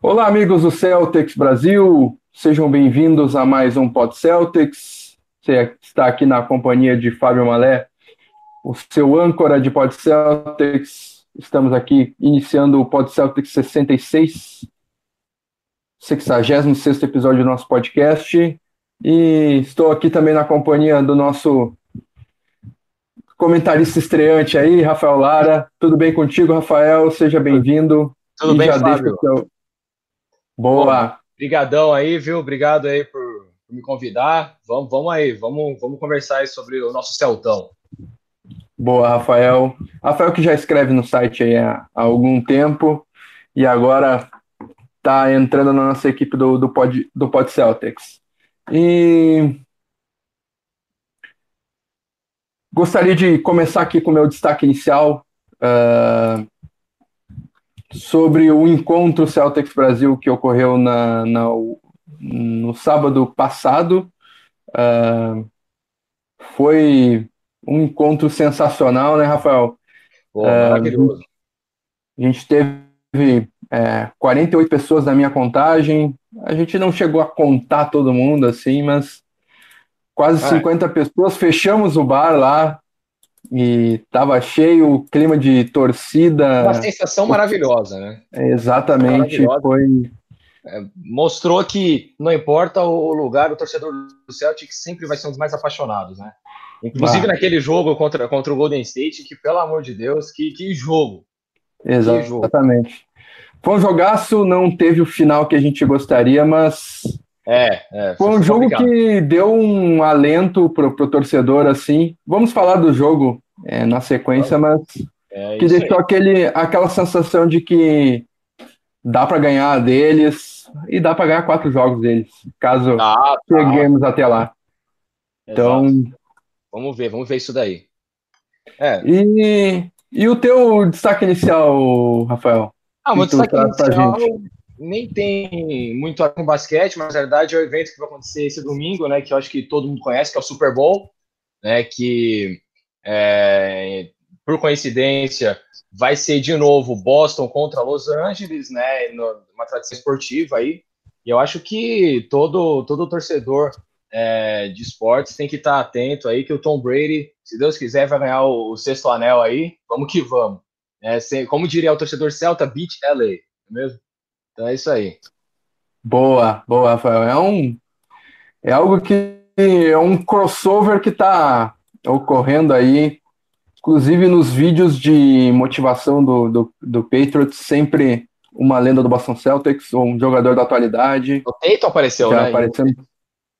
Olá, amigos do Celtics Brasil, sejam bem-vindos a mais um Pod Celtics. Você está aqui na companhia de Fábio Malé, o seu âncora de Pod Celtics. Estamos aqui iniciando o Pod Celtics 66, 66 episódio do nosso podcast. E estou aqui também na companhia do nosso comentarista estreante aí, Rafael Lara. Tudo bem contigo, Rafael? Seja bem-vindo. Tudo e bem, Fábio? Seu... Boa. Obrigadão aí, viu? Obrigado aí por, por, me convidar. Vamos, vamos aí, vamos, vamos conversar aí sobre o nosso Celtão. Boa, Rafael. Rafael que já escreve no site aí há, há algum tempo e agora está entrando na nossa equipe do, do, Pod, do Pod Celtics. E gostaria de começar aqui com o meu destaque inicial uh, sobre o encontro Celtics Brasil que ocorreu na, na no sábado passado. Uh, foi um encontro sensacional, né, Rafael? Pô, maravilhoso. Uh, a gente teve é, 48 pessoas na minha contagem. A gente não chegou a contar todo mundo assim, mas quase ah, 50 pessoas. Fechamos o bar lá e tava cheio, clima de torcida. Uma sensação maravilhosa, né? exatamente, maravilhosa. foi. É, mostrou que não importa o lugar, o torcedor do Celtic sempre vai ser um dos mais apaixonados, né? Inclusive ah. naquele jogo contra, contra o Golden State, que pelo amor de Deus, que, que jogo! Exatamente. Foi um jogaço, não teve o final que a gente gostaria, mas. É, é foi um jogo complicado. que deu um alento pro, pro torcedor, assim. Vamos falar do jogo é, na sequência, mas é que deixou aí. aquele, aquela sensação de que dá para ganhar deles e dá para ganhar quatro jogos deles, caso ah, tá. cheguemos até lá. Então. Vamos ver, vamos ver isso daí. É. E, e o teu destaque inicial, Rafael? Ah, meu destaque inicial nem tem muito a ver com basquete, mas na verdade é o evento que vai acontecer esse domingo, né? Que eu acho que todo mundo conhece, que é o Super Bowl, né? Que é, por coincidência vai ser de novo Boston contra Los Angeles, né? Uma tradição esportiva aí. E eu acho que todo todo torcedor é, de esportes tem que estar atento aí que o Tom Brady, se Deus quiser, vai ganhar o, o sexto anel aí. Vamos que vamos. É, como diria o torcedor Celta, beat LA, é mesmo? Então é isso aí. Boa, boa, Rafael. É um é algo que é um crossover que está ocorrendo aí, inclusive nos vídeos de motivação do, do, do Patriots, sempre uma lenda do Boston Celtics, ou um jogador da atualidade. O Peyton apareceu, já né? Aparecendo,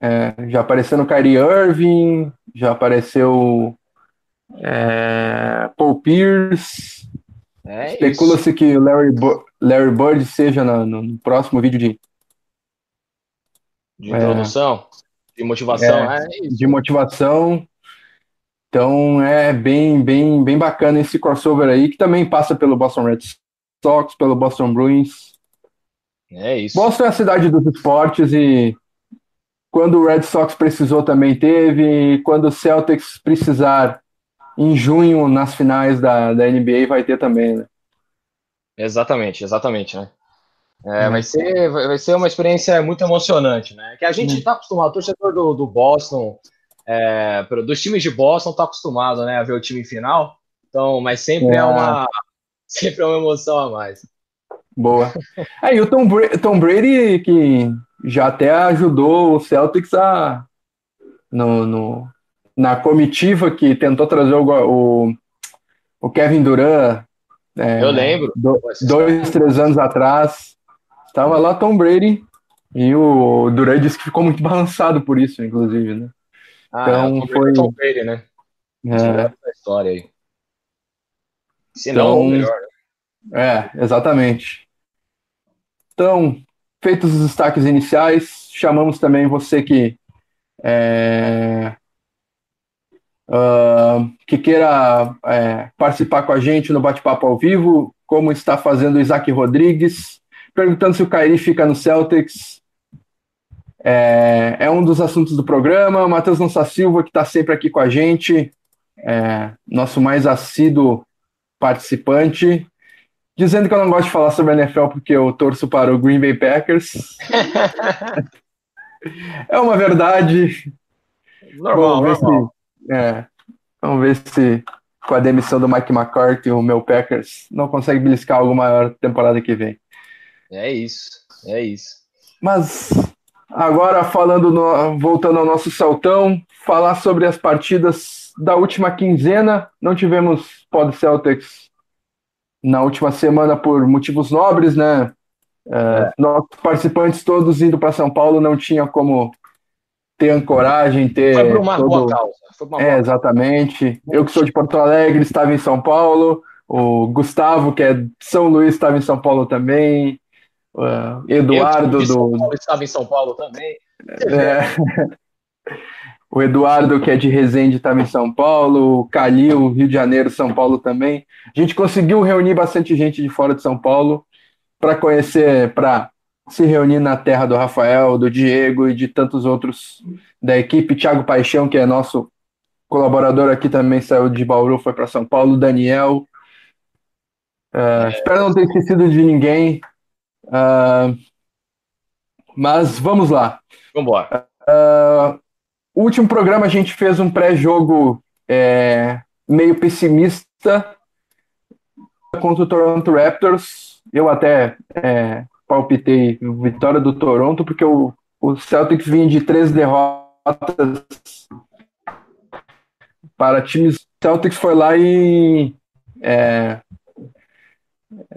é, já apareceu no Kyrie Irving, já apareceu é, Paul Pierce, é Especula-se que Larry, Larry Bird seja no, no, próximo vídeo de. De introdução, é, de motivação. É, é de motivação. Então é bem, bem, bem bacana esse crossover aí, que também passa pelo Boston Red Sox, pelo Boston Bruins. É isso. Boston é a cidade dos esportes e quando o Red Sox precisou também teve, quando o Celtics precisar em junho, nas finais da, da NBA, vai ter também, né? Exatamente, exatamente, né? É, uhum. vai, ser, vai ser uma experiência muito emocionante, né? Que a gente está acostumado, o torcedor do, do Boston, é, dos times de Boston está acostumado, né, a ver o time final. Então, mas sempre é, é uma sempre é uma emoção a mais. Boa. Aí o Tom, Tom Brady que já até ajudou o Celtics a no, no, na comitiva que tentou trazer o, o, o Kevin Durant. É, eu lembro. Do, dois, três anos atrás. Estava lá Tom Brady e o Durant disse que ficou muito balançado por isso, inclusive, né? Ah, então foi. Tom Brady, né? É. história aí. Se não, então, melhor, né? É, exatamente. Então, feitos os destaques iniciais, chamamos também você que é, uh, que queira é, participar com a gente no bate-papo ao vivo, como está fazendo o Isaac Rodrigues, perguntando se o Kairi fica no Celtics. É, é um dos assuntos do programa. Matheus Lança Silva, que está sempre aqui com a gente, é, nosso mais assíduo participante. dizendo que eu não gosto de falar sobre a NFL porque eu torço para o Green Bay Packers. é uma verdade. Normal, ver, normal. É, vamos ver se com a demissão do Mike McCarthy o meu Packers não consegue beliscar algo maior temporada que vem. É isso, é isso. Mas agora falando no, voltando ao nosso saltão, falar sobre as partidas da última quinzena. Não tivemos Pod Celtics na última semana por motivos nobres, né? É, nossos participantes todos indo para São Paulo não tinha como ter ancoragem, ter. Foi por uma todo... boa causa. Uma é, boa exatamente. Eu que sou de Porto Alegre estava em São Paulo. O Gustavo, que é de São Luís, estava em São Paulo também. Uh, Eduardo do. Paulo, estava em São Paulo também. É. o Eduardo, que é de Resende, estava em São Paulo. O Calil, Rio de Janeiro, São Paulo também. A gente conseguiu reunir bastante gente de fora de São Paulo para conhecer, para se reunir na terra do Rafael, do Diego e de tantos outros da equipe. Thiago Paixão, que é nosso colaborador aqui também, saiu de Bauru, foi para São Paulo. Daniel. Uh, espero não ter esquecido de ninguém. Uh, mas vamos lá. Vamos embora. Uh, o último programa a gente fez um pré-jogo é, meio pessimista contra o Toronto Raptors. Eu até é, palpitei vitória do Toronto, porque o, o Celtics vinha de três derrotas para times. Celtics foi lá e é,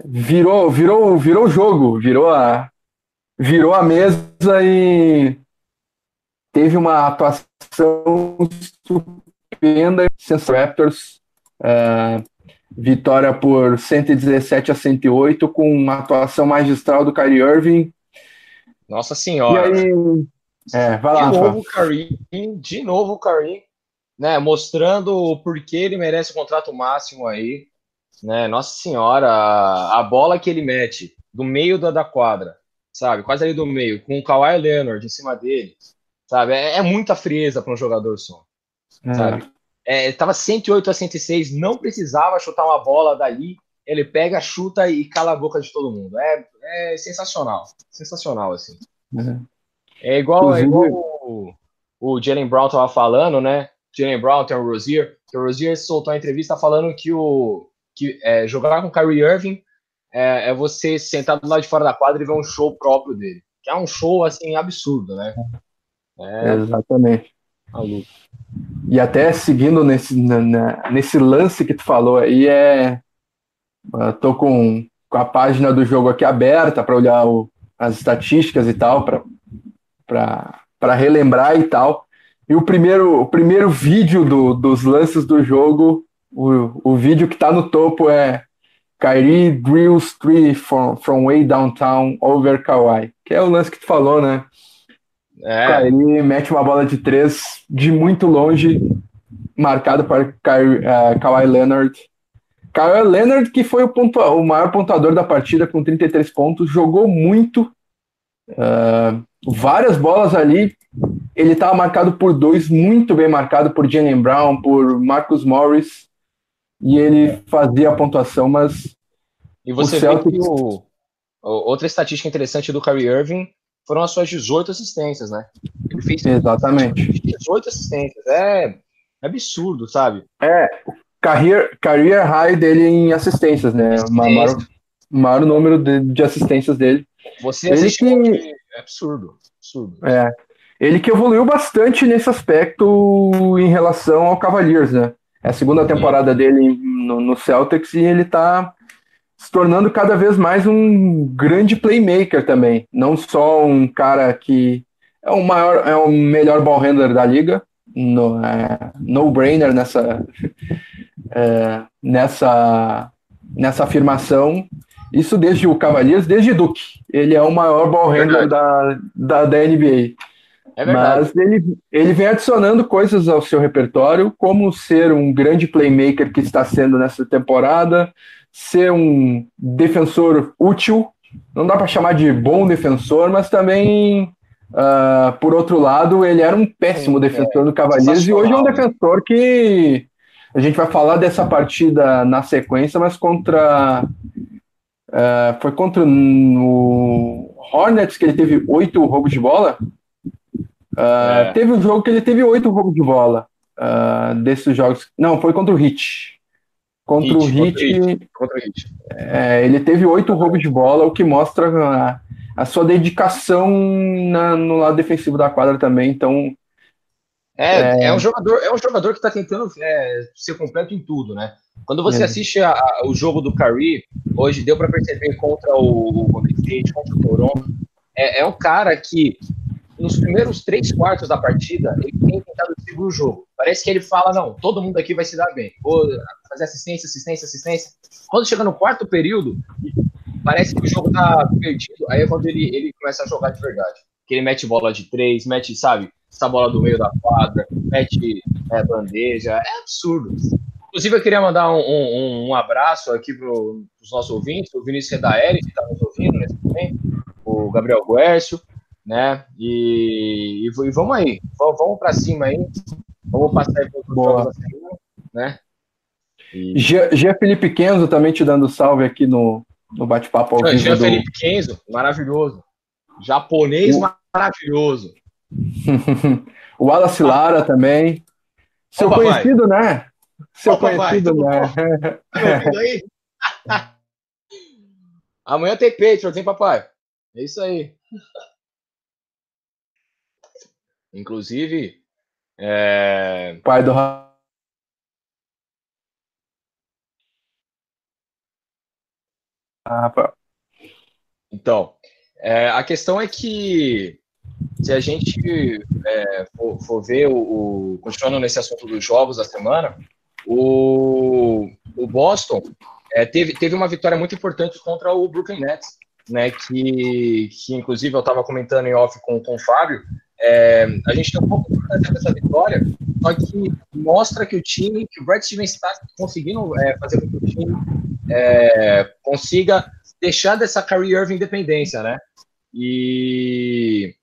virou, virou, virou o jogo, virou a, virou a mesa e teve uma atuação estupenda. Raptors, uh, vitória por 117 a 108, com uma atuação magistral do Kyrie Irving. Nossa Senhora! E aí, é, vai lá, de novo o Kyrie, de novo o Kyrie, né, mostrando o porquê ele merece o contrato máximo aí né? Nossa Senhora, a, bola que ele mete do meio da, da quadra, sabe? Quase ali do meio, com o Kawhi Leonard em cima dele, sabe? É, é muita frieza para um jogador só, é. sabe? É, tava 108 a 106, não precisava chutar uma bola dali, ele pega, chuta e cala a boca de todo mundo. É, é sensacional, sensacional, assim. Uhum. É igual, é igual o, o Jalen Brown tava falando, né? Jalen Brown tem o Rozier, que o Rozier soltou a entrevista falando que o, que é, jogar com Kyrie Irving é, é, você sentar do lado de fora da quadra e ver um show próprio dele. Que é um show, assim, absurdo, né? É, Exatamente. Maluco. E até seguindo nesse, na, nesse lance que tu falou aí, é. Eu tô com, com a página do jogo aqui aberta para olhar o, as estatísticas e tal, para relembrar e tal. E o primeiro, o primeiro vídeo do, dos lances do jogo o, o vídeo que tá no topo é Kyrie drills three from, from way downtown over Kawhi, que é o lance que tu falou, né? É. Kyrie mete uma bola de três de muito longe, marcado para Kyrie, uh, Kawhi Leonard. Kawhi Leonard, que foi o, o maior pontuador da partida com 33 pontos, jogou muito, uh, várias bolas ali. Ele estava marcado por dois, muito bem marcado por Jalen Brown, por Marcus Morris e ele fazia a pontuação, mas. E você vê que o, outra estatística interessante do Kyrie Irving foram as suas 18 assistências, né? Ele fez Exatamente. 18 assistências. É, absurdo, sabe? É, o career, career high dele em assistências, né? O maior, maior número de, de assistências dele. Você ele que... é absurdo, absurdo. É. Ele que evoluiu bastante nesse aspecto em relação ao Cavaliers, né? É a segunda temporada dele no, no Celtics e ele está se tornando cada vez mais um grande playmaker também. Não só um cara que é o maior, é o melhor ball handler da liga, no, é, no brainer nessa, é, nessa, nessa afirmação. Isso desde o Cavaliers, desde Duke. Ele é o maior ball handler da, da, da NBA. É Mas ele, ele vem adicionando coisas ao seu repertório, como ser um grande playmaker que está sendo nessa temporada, ser um defensor útil. Não dá para chamar de bom defensor, mas também, uh, por outro lado, ele era um péssimo Sim, defensor é, do Cavaliers e hoje é um defensor que a gente vai falar dessa partida na sequência, mas contra Uh, foi contra o Hornets que ele teve oito roubos de bola. Uh, é. Teve um jogo que ele teve oito roubos de bola uh, desses jogos. Não, foi contra o Hit. Contra Hit, o Hit. Contra o Hit. É, ele teve oito roubos de bola, o que mostra a, a sua dedicação na, no lado defensivo da quadra também. Então. É, é, é um jogador, é um jogador que está tentando é, ser completo em tudo, né? Quando você é. assiste a, a, o jogo do Curry, hoje deu para perceber contra o Golden State, contra o Toronto, é, é um cara que nos primeiros três quartos da partida, ele tem tentado segurar o jogo. Parece que ele fala, não, todo mundo aqui vai se dar bem. Vou fazer assistência, assistência, assistência. Quando chega no quarto período, parece que o jogo tá perdido. Aí é quando ele, ele começa a jogar de verdade. Que ele mete bola de três, mete, sabe, essa bola do meio da quadra, mete é, bandeja. É absurdo. Inclusive, eu queria mandar um, um, um abraço aqui para os nossos ouvintes, o Vinícius Redaeli, que está nos ouvindo nesse momento, o Gabriel Guércio, né? E, e, e vamos aí, vamos, vamos para cima aí, vamos passar da semana, né? E... Gia, Felipe Kenzo também te dando salve aqui no, no bate-papo ao Gia do... Felipe Kenzo, maravilhoso. Japonês o... maravilhoso. o Wallace Lara também. Seu Opa, conhecido, vai. né? Seu Opa, conhecido, vai. né? aí? Amanhã tem Patriots, hein, papai? É isso aí. Inclusive, é... pai do ah, então, é, a questão é que se a gente é, for, for, ver o, o, continuando nesse assunto dos jogos da semana, o, o Boston é, teve, teve uma vitória muito importante contra o Brooklyn Nets, né? Que, que inclusive eu estava comentando em off com, com o Fábio, é, a gente tem um pouco de dessa vitória, só que mostra que o time, que o Brad Stevens está conseguindo é, fazer com que o time é, consiga deixar dessa Kyrie Irving independência, né? E,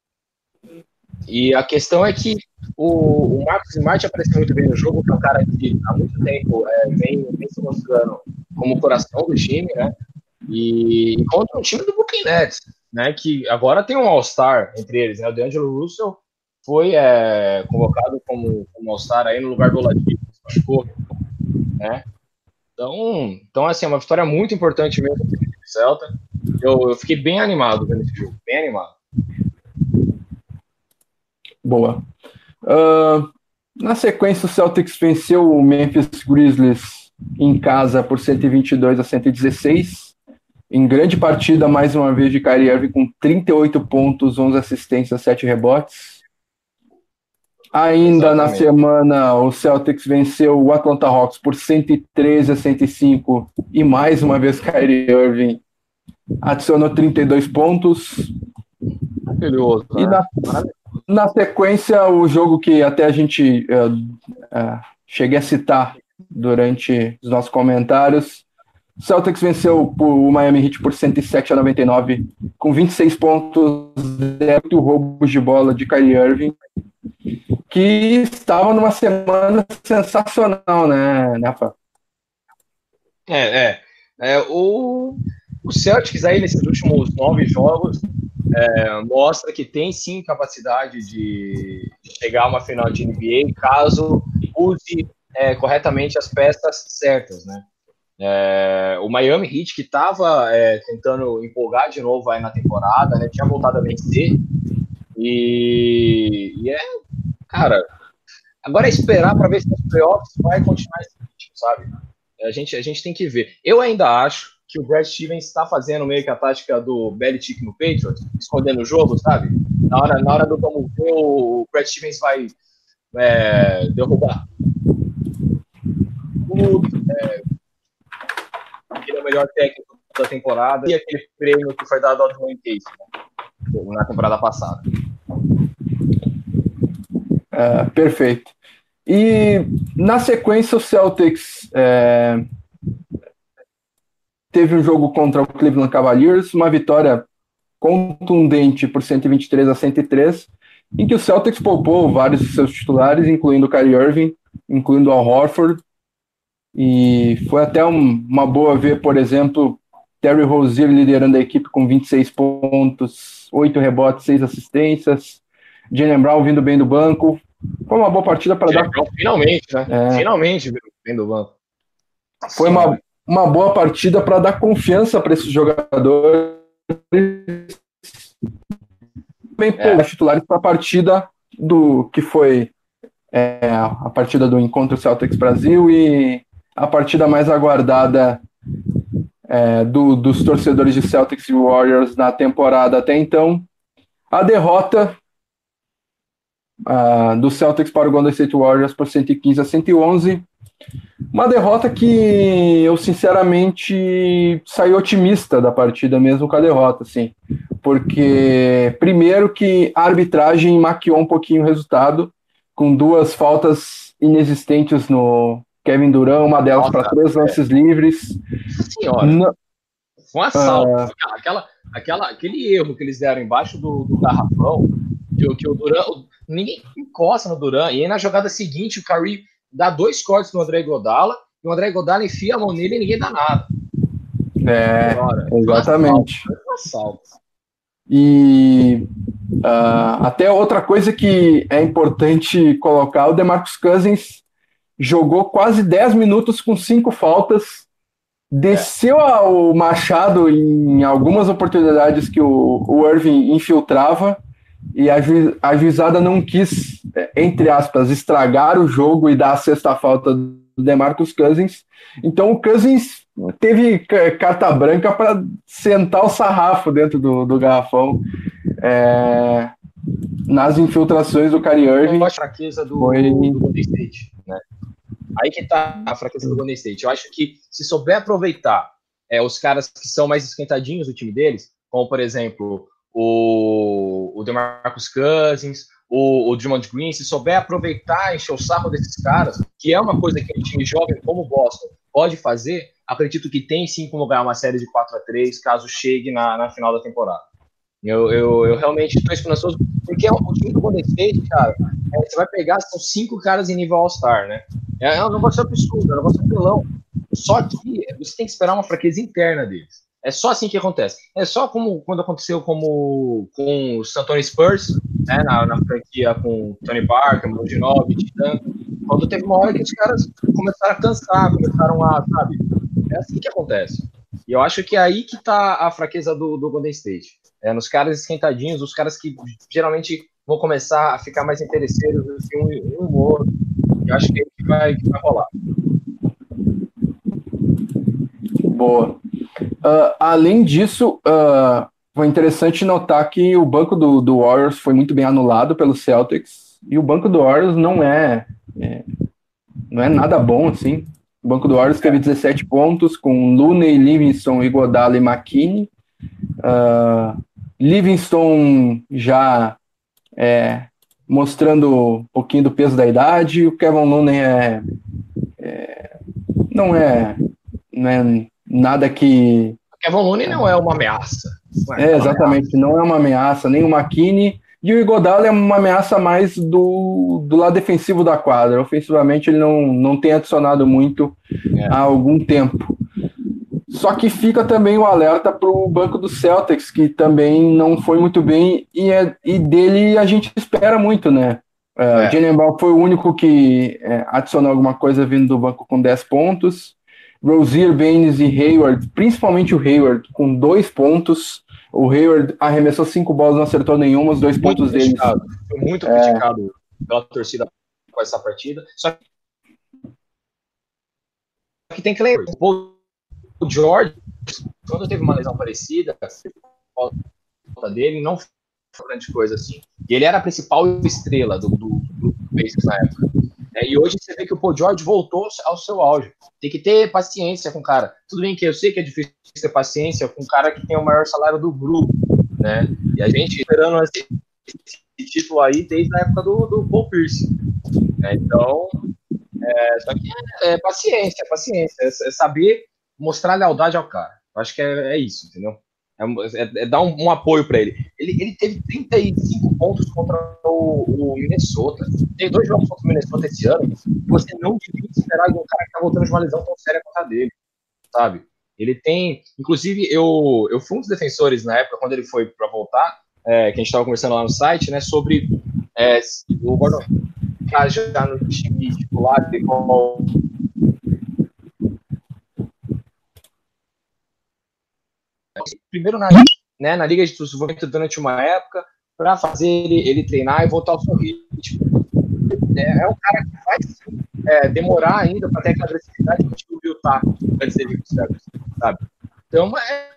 e a questão é que o, o Marcos Smart apareceu muito bem no jogo, que é um cara que há muito tempo é, vem, vem se mostrando como o coração do time, né? E contra um time do Brooklyn Nets, né, que agora tem um All-Star entre eles, né, o DeAngelo Russell foi é, convocado como, como All-Star aí no lugar do Oladipo, né, então, então, assim, é uma vitória muito importante mesmo do Celta, eu, eu fiquei bem animado vendo esse jogo, bem animado. Boa. Uh, na sequência, o Celtics venceu o Memphis Grizzlies em casa por 122 a 116 em grande partida, mais uma vez, de Kyrie Irving com 38 pontos, 11 assistências, 7 rebotes. Ainda Exatamente. na semana, o Celtics venceu o Atlanta Hawks por 113 a 105 e mais uma vez Kyrie Irving adicionou 32 pontos. Maravilhoso. E na, na, sequência, o jogo que até a gente uh, uh, cheguei a citar durante os nossos comentários, Celtics venceu o Miami Heat por 107 a 99, com 26 pontos, 8 roubos de bola de Kyrie Irving, que estava numa semana sensacional, né, Nafa? É, é. é o, o Celtics aí nesses últimos nove jogos é, mostra que tem sim capacidade de chegar a uma final de NBA caso use é, corretamente as peças certas, né? É, o Miami Heat, que estava é, tentando empolgar de novo aí na temporada, né, tinha voltado a vencer. E, e é, cara, agora é esperar para ver se os playoffs vai continuar esse ritmo, sabe? A gente, a gente tem que ver. Eu ainda acho que o Brad Stevens está fazendo meio que a tática do Belichick no Patriots, escondendo o jogo, sabe? Na hora, na hora do vamos ver, o Brad Stevens vai é, derrubar tudo, é, ele é o melhor técnico da temporada e aquele prêmio que foi dado ao Dwayne Casey né, na temporada passada. É, perfeito. E na sequência o Celtics é, teve um jogo contra o Cleveland Cavaliers, uma vitória contundente por 123 a 103, em que o Celtics poupou vários de seus titulares, incluindo o Kyrie Irving, incluindo o Horford, e foi até um, uma boa ver, por exemplo, Terry Rozier liderando a equipe com 26 pontos, 8 rebotes, 6 assistências. Jalen Brown vindo bem do banco. Foi uma boa partida para dar. Finalmente, né? É... Finalmente bem do banco. Foi uma, uma boa partida para dar confiança para esses jogadores. Bem, é. os titulares para a partida do que foi é, a partida do encontro Celtics Brasil e a partida mais aguardada é, do, dos torcedores de Celtics e Warriors na temporada até então. A derrota uh, do Celtics para o Golden State Warriors por 115 a 111. Uma derrota que eu sinceramente saí otimista da partida mesmo com a derrota, assim, porque primeiro que a arbitragem maquiou um pouquinho o resultado com duas faltas inexistentes no Kevin Durant, uma delas para três é. lances livres. Senhora. Um assalto. Uh... Aquela, aquela, aquele erro que eles deram embaixo do, do garrafão, que, que o Durant, ninguém encosta no Durant, e aí na jogada seguinte o Curry dá dois cortes no André Godala, e o André Godala enfia a mão nele e ninguém dá nada. É, Agora, exatamente. Um assalto. E uh, até outra coisa que é importante colocar, o DeMarcus Cousins jogou quase 10 minutos com cinco faltas, desceu ao Machado em algumas oportunidades que o, o Irving infiltrava, e a, ju, a juizada não quis, entre aspas, estragar o jogo e dar a sexta falta do DeMarcus Cousins. Então o Cousins teve carta branca para sentar o sarrafo dentro do, do garrafão é, nas infiltrações do Kyrie Irving. A fraqueza do, foi... do Golden State, né? Aí que tá a fraqueza do Golden State. Eu acho que se souber aproveitar é, os caras que são mais esquentadinhos do time deles, como por exemplo o, o DeMarcus Cousins, o, o Draymond Green, se souber aproveitar, encher o saco desses caras, que é uma coisa que um time jovem como o Boston pode fazer, acredito que tem sim como ganhar uma série de 4 a 3 caso chegue na, na final da temporada. Eu, eu, eu realmente estou esperançoso, porque é um, time do Golden State, cara, é, você vai pegar, são cinco caras em nível All-Star, né? É, um negócio absurdo, é um negócio pelão. Só que você tem que esperar uma fraqueza interna deles. É só assim que acontece. É só como quando aconteceu como com o San Antonio Spurs, né, na, na franquia com Tony Parker, Mojinovic, quando teve uma hora que os caras começaram a cansar, começaram a, sabe, é assim que acontece. E eu acho que é aí que tá a fraqueza do, do Golden State. É nos caras esquentadinhos, os caras que geralmente vão começar a ficar mais interesseiros assim, um, um outro. Eu acho que é que vai, que vai rolar. Boa. Uh, além disso, uh, foi interessante notar que o banco do, do Warriors foi muito bem anulado pelo Celtics. E o banco do Warriors não é, é não é nada bom assim. O banco do Warriors teve 17 pontos, com Looney, Livingston, Iguodala e McKinney. Uh, Livingston já é, mostrando um pouquinho do peso da idade. O Kevin Looney é, é, não é não é nada que o Kevin Looney não é uma ameaça. Não é, é exatamente, ameaça. não é uma ameaça nem o McKinney e o Igodala é uma ameaça mais do, do lado defensivo da quadra. Ofensivamente, ele não, não tem adicionado muito é. há algum tempo. Só que fica também o alerta para o banco do Celtics, que também não foi muito bem, e, é, e dele a gente espera muito, né? Uh, é. Jalen Brown foi o único que é, adicionou alguma coisa vindo do banco com 10 pontos. Rozier, Baines e Hayward, principalmente o Hayward, com dois pontos. O Hayward arremessou cinco bolas, não acertou nenhuma, os dois muito pontos dele. Foi muito é... criticado pela torcida com essa partida. Só que tem que lembrar, o George, quando teve uma lesão parecida, falta dele não foi grande coisa assim. E ele era a principal estrela do do, do na época. É, e hoje você vê que o Paul George voltou ao seu auge. Tem que ter paciência com o cara. Tudo bem que eu sei que é difícil ter paciência com um cara que tem o maior salário do grupo, né? E a gente esperando esse, esse título aí desde a época do, do Paul Pierce. É, então, é, só que é, é paciência, paciência. É, é, saber mostrar lealdade ao cara. Eu acho que é, é isso, entendeu? É, é, é, dar um, um apoio para ele. ele. Ele teve 35 pontos contra o, o, Minnesota. Tem dois jogos contra o Minnesota esse ano. Você não devia esperar de um cara que tá voltando de uma lesão tão séria contra dele, sabe? Ele tem, inclusive, eu, eu fui um dos defensores na época, quando ele foi para voltar, é, que a gente estava conversando lá no site, né, sobre é, o Gordon já no time titular, igual primeiro na, né, na Liga de Desenvolvimento durante uma época, para fazer ele, ele, treinar e voltar ao seu ritmo. É, é um cara que vai é, demorar ainda para ter aquela agressividade que o Bill tá antes dele ir sabe? Então, é,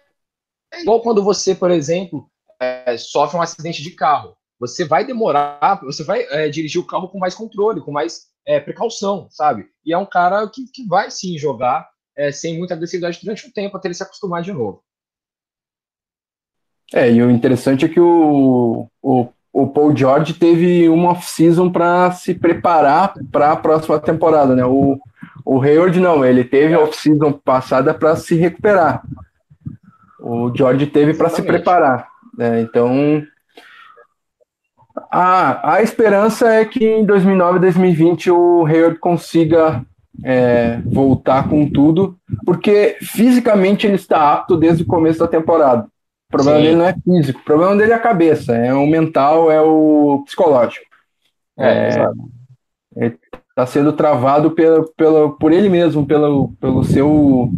é igual quando você, por exemplo, é, sofre um acidente de carro. Você vai demorar, você vai é, dirigir o carro com mais controle, com mais é, precaução, sabe? E é um cara que, que vai sim jogar é, sem muita agressividade durante um tempo até ele se acostumar de novo. É, e o interessante é que o, o, o Paul George teve uma off-season para se preparar para a próxima temporada, né? O, o Hayward não, ele teve a off-season passada para se recuperar. O George teve para se preparar. Né? Então, a, a esperança é que em 2009 e 2020 o Hayward consiga é, voltar com tudo, porque fisicamente ele está apto desde o começo da temporada. O problema Sim. dele não é físico, o problema dele é a cabeça, é o mental, é o psicológico. É, é ele está sendo travado pelo, pelo, por ele mesmo, pelo, pelo seu.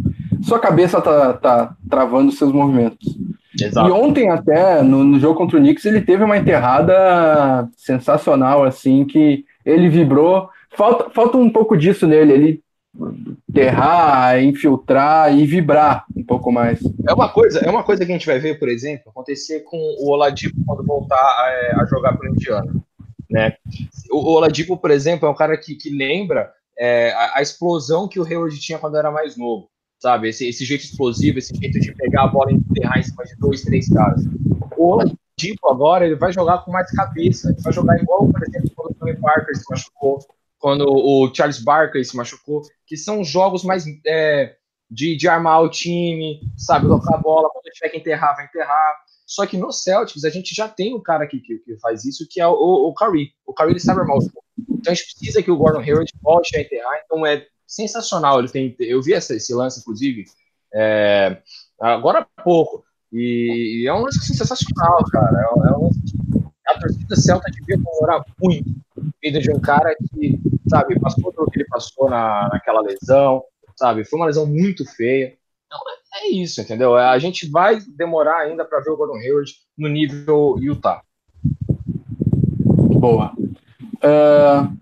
Sua cabeça está tá travando seus movimentos. Exato. E ontem até, no, no, jogo contra o Knicks, ele teve uma enterrada sensacional, assim, que ele vibrou. Falta, falta um pouco disso nele, ele enterrar, infiltrar e vibrar um pouco mais. É uma coisa, é uma coisa que a gente vai ver, por exemplo, acontecer com o Oladipo quando voltar a, é, a jogar para o Indiana, né? O Oladipo, por exemplo, é um cara que, que lembra é, a, a, explosão que o Hayward tinha quando era mais novo, sabe? Esse, esse jeito explosivo, esse jeito de pegar a bola e enterrar em cima de dois, três caras. O Oladipo agora ele vai jogar com mais cabeça, ele vai jogar igual, por exemplo, quando o Tony Parker se machucou, quando o Charles Barkley se machucou, que são jogos mais é, de, de armar o time, sabe, colocar a bola, quando tiver que enterrar, vai enterrar. Só que no Celtics a gente já tem um cara que, que, que faz isso, que é o, o Curry. O Curry ele sabe armar o jogo. Então a gente precisa que o Gordon Hayward volte a enterrar, então é sensacional. Ele tem, eu vi essa, esse lance, inclusive, é, agora há pouco. E, e, é um lance sensacional, cara. É, é um lance torcida celta devia comemorar muito vida de um cara que, sabe, passou pelo que ele passou na, naquela lesão, sabe? Foi uma lesão muito feia. Então é, é isso, entendeu? A gente vai demorar ainda para ver o Gordon Hayward no nível Utah. Boa. Uh,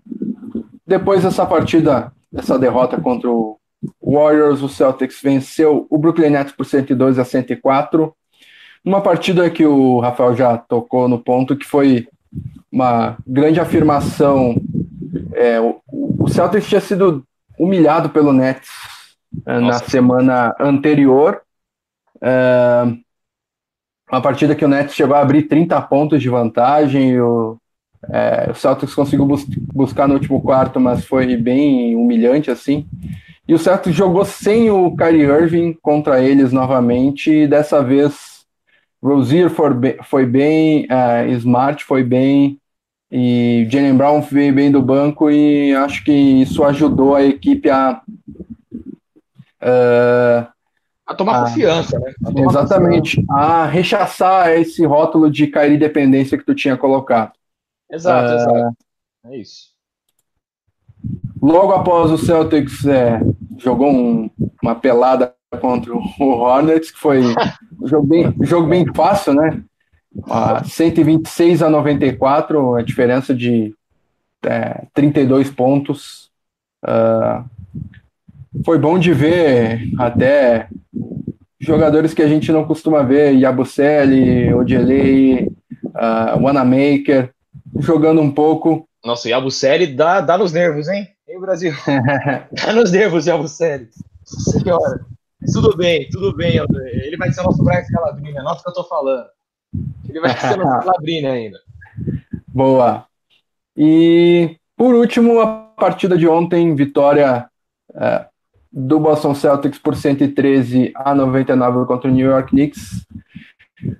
depois dessa partida, essa derrota contra o Warriors, o Celtics venceu o Brooklyn Nets por 102 a 104. Uma partida que o Rafael já tocou no ponto, que foi uma grande afirmação. É, o, o Celtics tinha sido humilhado pelo Nets é, na semana anterior. É, uma partida que o Nets chegou a abrir 30 pontos de vantagem. O, é, o Celtics conseguiu bus buscar no último quarto, mas foi bem humilhante assim. E o Celtics jogou sem o Kyrie Irving contra eles novamente. E dessa vez Rozier foi bem, foi bem uh, Smart foi bem, e Jalen Brown veio bem do banco, e acho que isso ajudou a equipe a. Uh, a tomar a, confiança, né? Tomar exatamente, confiança. a rechaçar esse rótulo de cair dependência que tu tinha colocado. Exato, uh, exato. É isso. Logo após o Celtics é, jogou um, uma pelada contra o Hornets, que foi um jogo bem, jogo bem fácil, né? Uh, 126 a 94, a diferença de é, 32 pontos. Uh, foi bom de ver até jogadores que a gente não costuma ver, Yabusele, Odelei, uh, Wanamaker, jogando um pouco. Nossa, o Yabusele dá, dá nos nervos, hein? Hein, Brasil? dá nos nervos, Yabusele. Senhora. Tudo bem, tudo bem, Ele vai ser o nosso Brian Calabrini, nota que eu tô falando. Ele vai ser o nosso Calabrini ainda. Boa. E por último, a partida de ontem, vitória é, do Boston Celtics por 113 a 99 contra o New York Knicks.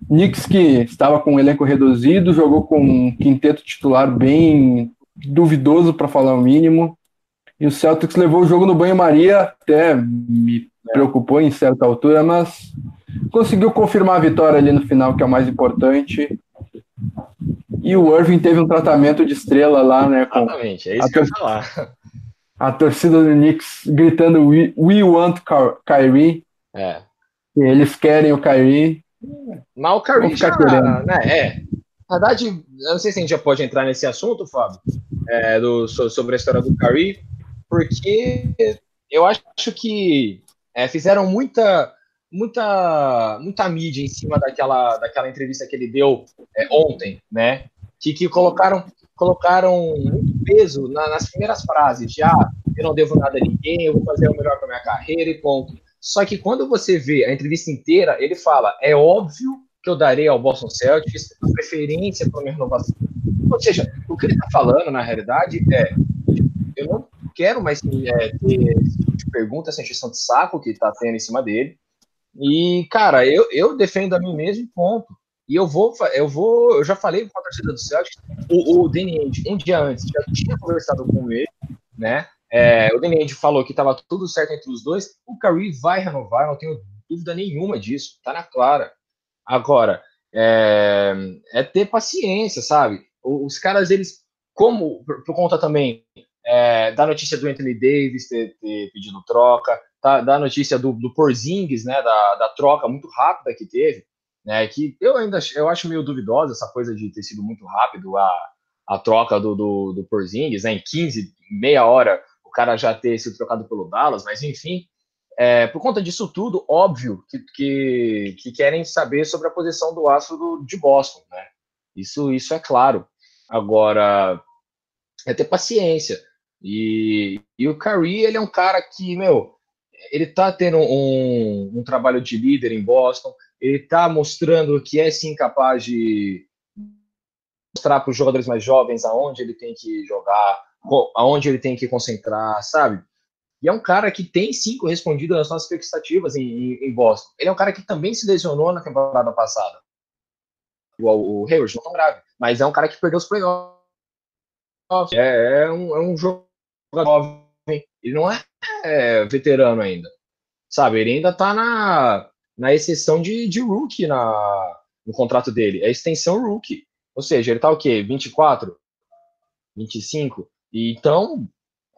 Knicks que estava com um elenco reduzido, jogou com um quinteto titular bem duvidoso para falar o mínimo. E o Celtics levou o jogo no banho-maria, até me é. Preocupou em certa altura, mas conseguiu confirmar a vitória ali no final, que é o mais importante. E o Irving teve um tratamento de estrela lá, né? Exatamente, é isso que eu ia falar. A torcida do Knicks gritando We, we want Kyrie. É. Eles querem o Kyrie. Mas o Kyrie já, querendo. né, é. Na verdade, eu não sei se a gente já pode entrar nesse assunto, Fábio, é, do, sobre a história do Kyrie, porque eu acho que é, fizeram muita, muita, muita mídia em cima daquela, daquela entrevista que ele deu é, ontem, né? Que, que colocaram, colocaram muito peso na, nas primeiras frases de ah, eu não devo nada a ninguém, eu vou fazer o melhor para minha carreira e ponto. Só que quando você vê a entrevista inteira, ele fala: é óbvio que eu darei ao Boston Celtics a preferência para minha renovação. Ou seja, o que ele está falando, na realidade, é: eu não quero mais é, ter tipo pergunta, essa injeção de saco que está tendo em cima dele. E, cara, eu, eu defendo a mim mesmo, ponto. E eu vou, eu vou, eu já falei com a torcida do Celtics, o, o um dia antes, já tinha conversado com ele, né? É, o Ainge falou que estava tudo certo entre os dois. O Curry vai renovar, não tenho dúvida nenhuma disso, tá na clara. Agora, é, é ter paciência, sabe? Os caras, eles, como, por conta também é, da notícia do Anthony Davis ter, ter pedido troca, tá, da notícia do, do Porzingis, né, da, da troca muito rápida que teve, né, que eu ainda eu acho meio duvidosa essa coisa de ter sido muito rápido a, a troca do, do, do Porzingis, né, em 15, meia hora o cara já ter sido trocado pelo Dallas, mas enfim, é, por conta disso tudo, óbvio que, que, que, querem saber sobre a posição do astro do, de Boston, né, isso, isso é claro. Agora, é ter paciência. E, e o Curry, ele é um cara que, meu, ele tá tendo um, um trabalho de líder em Boston, ele tá mostrando que é sim capaz de mostrar para os jogadores mais jovens aonde ele tem que jogar, aonde ele tem que concentrar, sabe? E é um cara que tem sim correspondido às nossas expectativas em, em, Boston. Ele é um cara que também se lesionou na temporada passada. Igual o Hayward, não tão grave, mas é um cara que perdeu os playoffs. É, é, um, é um jogo jovem, ele não é, é, veterano ainda. Sabe, ele ainda tá na, na exceção de, de rookie na, no contrato dele. É extensão rookie. Ou seja, ele tá o quê? 24? 25? E, então,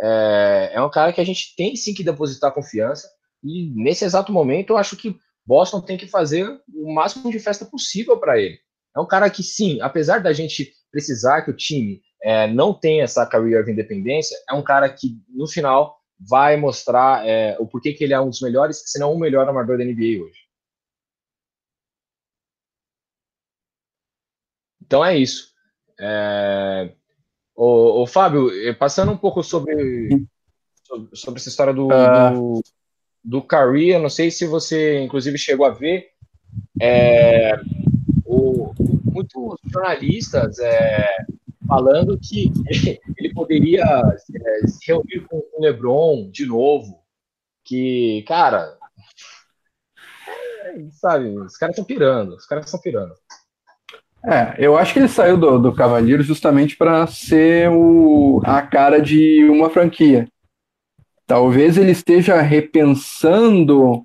é, é um cara que a gente tem sim que depositar confiança. E nesse exato momento, eu acho que Boston tem que fazer o máximo de festa possível para ele. É um cara que, sim, apesar da gente precisar que o time é, não tem essa career of independência, é um cara que, no final, vai mostrar é, o porquê que ele é um dos melhores, se não o melhor armador da NBA hoje. Então é isso. É... Fábio, eh, passando um pouco sobre, sobre, sobre essa história do, uh... do, do Curry, eu não sei se você, inclusive, chegou a ver, é, o, muitos jornalistas é, falando que ele poderia é, se reunir com o LeBron de novo. Que, cara, sabe, os caras estão pirando, os caras estão pirando. É, eu acho que ele saiu do, do Cavaliero justamente para ser o, a cara de uma franquia. Talvez ele esteja repensando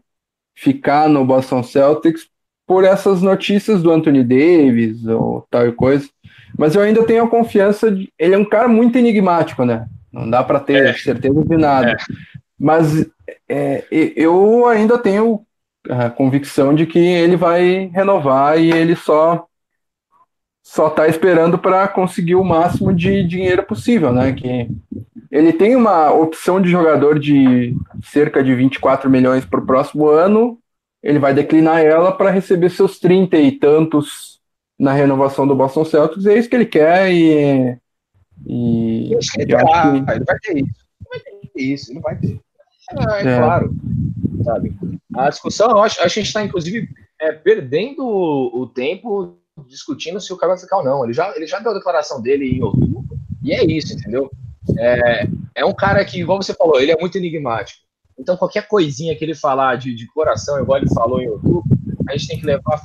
ficar no Boston Celtics por essas notícias do Anthony Davis ou tal coisa. Mas eu ainda tenho a confiança de. Ele é um cara muito enigmático, né? Não dá para ter é. certeza de nada. É. Mas é, eu ainda tenho a convicção de que ele vai renovar e ele só só está esperando para conseguir o máximo de dinheiro possível, né? Que ele tem uma opção de jogador de cerca de 24 milhões para o próximo ano, ele vai declinar ela para receber seus 30 e tantos na renovação do Boston Celtics, é isso que ele quer e. e ele, vai, que... ele vai ter isso. Ele vai ter isso, ele vai ter. É, é, é. claro. Sabe? A discussão, eu acho, a gente está, inclusive, é, perdendo o, o, tempo discutindo se o cara vai ficar ou não. Ele já, ele já deu a declaração dele em outubro, e é isso, entendeu? É, é um cara que, igual você falou, ele é muito enigmático. Então, qualquer coisinha que ele falar de, de coração, igual ele falou em outubro, a gente tem que levar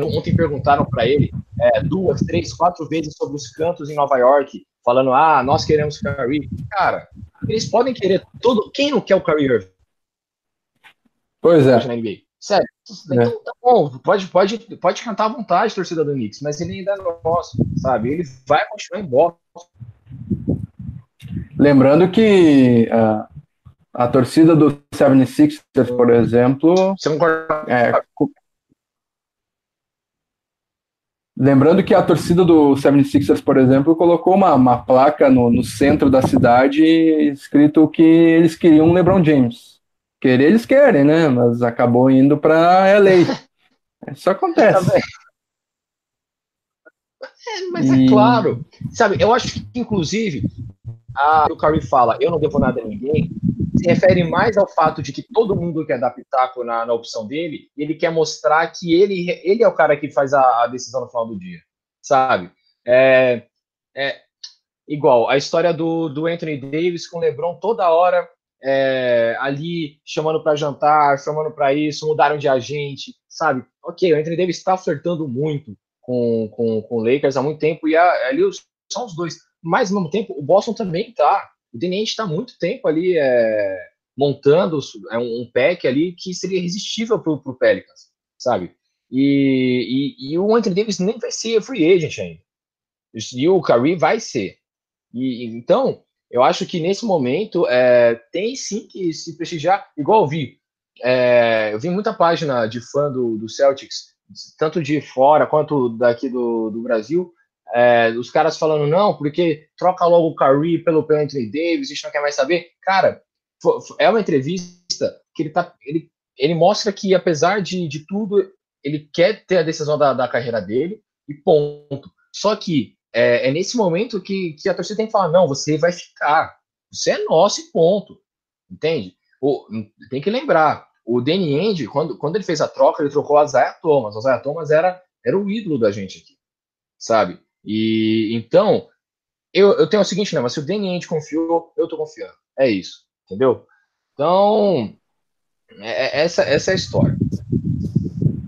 Ontem perguntaram para ele é, duas, três, quatro vezes sobre os cantos em Nova York, falando: ah, nós queremos Curry. Cara, eles podem querer todo. Quem não quer o Curry Irving? Pois é. Sério. É. Então, tá bom, pode, pode, pode cantar à vontade, torcida do Knicks, mas ele ainda não é nosso, sabe? Ele vai continuar em Boston. Lembrando que uh, a torcida do 76ers, por exemplo. Você? É, Lembrando que a torcida do 76ers, por exemplo, colocou uma, uma placa no, no, centro da cidade escrito que eles queriam LeBron James. Querer eles querem, né? Mas acabou indo para LA. Isso acontece. É, mas e... é claro. Sabe, eu acho que, inclusive, a, o Curry fala, eu não devo nada a ninguém, se refere mais ao fato de que todo mundo quer dar pitaco na, na opção dele, ele quer mostrar que ele, ele é o cara que faz a, a decisão no final do dia, sabe? É, é igual a história do, do Anthony Davis com o LeBron toda hora é, ali chamando para jantar, chamando para isso, mudaram de agente, sabe? Ok, o Anthony Davis está flertando muito com, com, com o Lakers há muito tempo e a, ali são os dois. Mas ao mesmo tempo, o Boston também tá. O Danny está muito tempo ali é, montando é um, pack ali que seria irresistível para o Pelicans, sabe? E, e, e, o Anthony Davis nem vai ser free agent ainda. E o Curry vai ser. E, então, eu acho que nesse momento é, tem sim que se prestigiar, igual eu vi. É, eu vi muita página de fã do, do, Celtics, tanto de fora quanto daqui do, do Brasil, é, os caras falando, não, porque troca logo o Curry pelo, pelo Anthony Davis, a gente não quer mais saber. Cara, é uma entrevista que ele tá. Ele, ele mostra que, apesar de, de tudo, ele quer ter a decisão da, da carreira dele, e ponto. Só que é, é, nesse momento que, que a torcida tem que falar: não, você vai ficar. Você é nosso e ponto. Entende? O, tem que lembrar: o Danny End, quando, quando ele fez a troca, ele trocou a Zaya Thomas. O Zaya Thomas era, era o ídolo da gente aqui. Sabe? E então, eu, eu tenho o seguinte, né? Mas se o Danny End confiou, eu tô confiando. É isso. Entendeu? Então, é, é essa, essa é a história.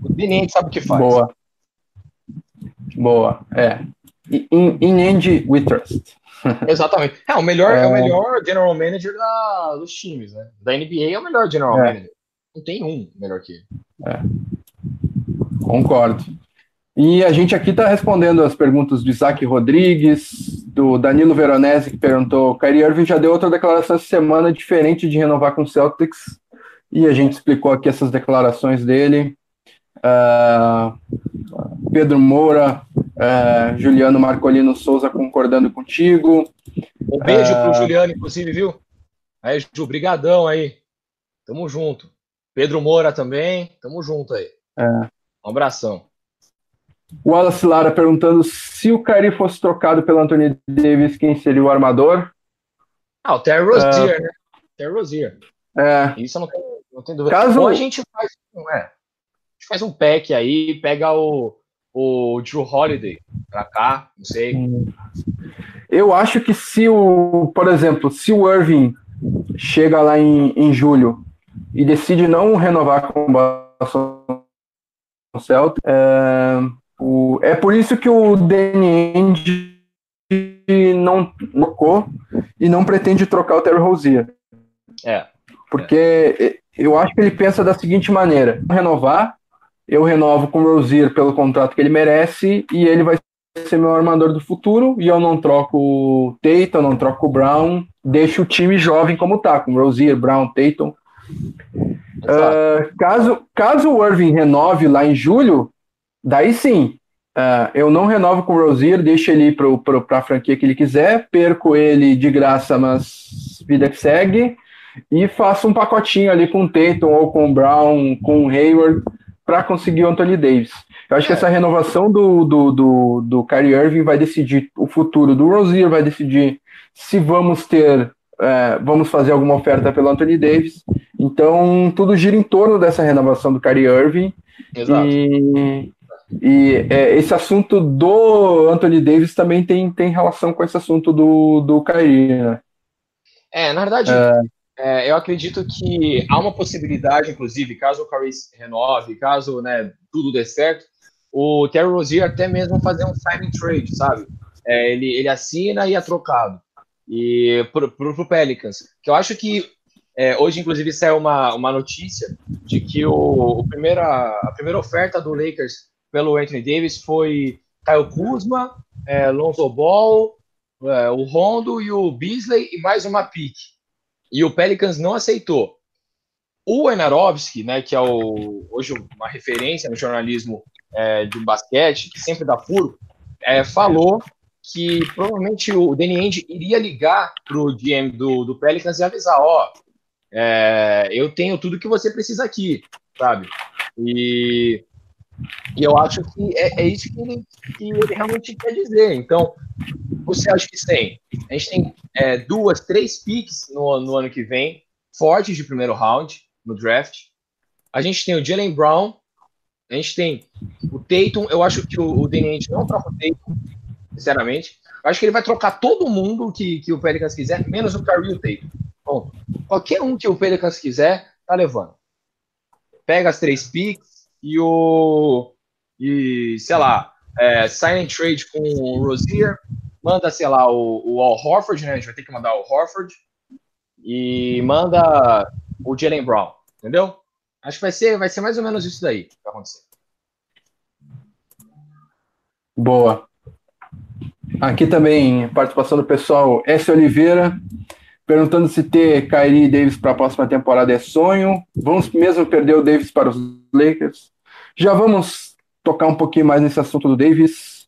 O End sabe o que faz. Boa. Boa. É. In, in end we trust. Exatamente. É, o melhor, é... é o melhor general manager da, dos times, né? Da NBA é o melhor general é. manager. Não tem um melhor que ele. É. Concordo. E a gente aqui está respondendo as perguntas do Isaac Rodrigues, do Danilo Veronese, que perguntou: Kyrie Irving já deu outra declaração essa semana diferente de renovar com o Celtics, e a gente explicou aqui essas declarações dele. Uh, Pedro Moura, uh, Juliano Marcolino Souza concordando contigo. Um beijo uh, pro Juliano, inclusive, viu? Aí, Ju, brigadão aí. Tamo junto. Pedro Moura também, tamo junto aí. É. Um abração. O Wallace Lara perguntando se o Kyrie fosse trocado pelo Anthony Davis, quem seria o armador? Ah, o Terry Rozier, uh, né? Terry Rozier. É. Isso eu não tenho, não tenho dúvida. Caso... Ou a gente faz, não é? A gente faz um pack aí, pega o, o Drew Holiday pra cá, não sei. Eu acho que se o, por exemplo, se o Irving chega lá em, em julho e decide não renovar com o Celtic, é, o, é por isso que o Ainge não trocou e não pretende trocar o Terry Rozier. É. Porque é. eu acho que ele pensa da seguinte maneira: renovar, eu renovo com o Rozier pelo contrato que ele merece e ele vai ser meu armador do futuro e eu não troco o Tatum, não troco o Brown, deixo o time jovem como tá, com Rozier, Brown, Tatum. Uh, caso, caso o Irving renove lá em julho, Daí sim, uh, eu não renovo com o Rozier, deixo ele para a franquia que ele quiser, perco ele de graça, mas vida que segue, e faço um pacotinho ali com o Tatum ou com o Brown, com o Hayward, para conseguir o Anthony Davis. Eu acho que essa renovação do, do, do, do Kyrie Irving vai decidir o futuro do Rozier, vai decidir se vamos ter, é, vamos fazer alguma oferta pelo Anthony Davis. Então, tudo gira em torno dessa renovação do Kyrie Irving. Exato. E, e é, esse assunto do Anthony Davis também tem, tem relação com esse assunto do, do Kyrie, né? É, na verdade, é... é, eu acredito que há uma possibilidade, inclusive, caso o Curry renove, caso né, tudo dê certo, o Terry Rozier até mesmo fazer um signing trade, sabe? É, ele, ele assina e é trocado. E pro, pro, pro Pelicans. Que eu acho que é, hoje, inclusive, saiu uma, uma notícia de que o, o primeira, a primeira oferta do Lakers pelo Anthony Davis foi Kyle Kuzma, é, Lonzo Ball, é, o Rondo e o Beasley e mais uma pick. E o Pelicans não aceitou. O Enarovski, né, que é o, hoje uma referência no jornalismo é, de basquete, que sempre dá furo, é, falou que provavelmente o Danny Ainge iria ligar para o GM do, do Pelicans e avisar, ó, é, eu tenho tudo que você precisa aqui, sabe? E, e eu acho que é, é isso que ele, que ele, realmente quer dizer. Então, você acha que tem? A gente tem é, duas, três picks no, no ano que vem, fortes de primeiro round no draft. A gente tem o Jalen Brown, a gente tem o Tatum. Eu acho que o, o Danny não troca o Tatum, sinceramente. Eu acho que ele vai trocar todo mundo que, que o Pelicans quiser, menos o e o Tatum. Bom, qualquer um que o Pelicans quiser, tá levando. Pega as três picks e o. E, sei lá, é, sign and trade com o Rozier, manda, sei lá, o, o Al Horford, né? A gente vai ter que mandar o Horford. E manda o Jalen Brown, entendeu? Acho que vai ser, vai ser mais ou menos isso daí que vai acontecer. Boa. Aqui também participação do pessoal S. Oliveira, perguntando se ter Kyrie Davis para a próxima temporada é sonho. Vamos mesmo perder o Davis para os Lakers. Já vamos tocar um pouquinho mais nesse assunto do Davis.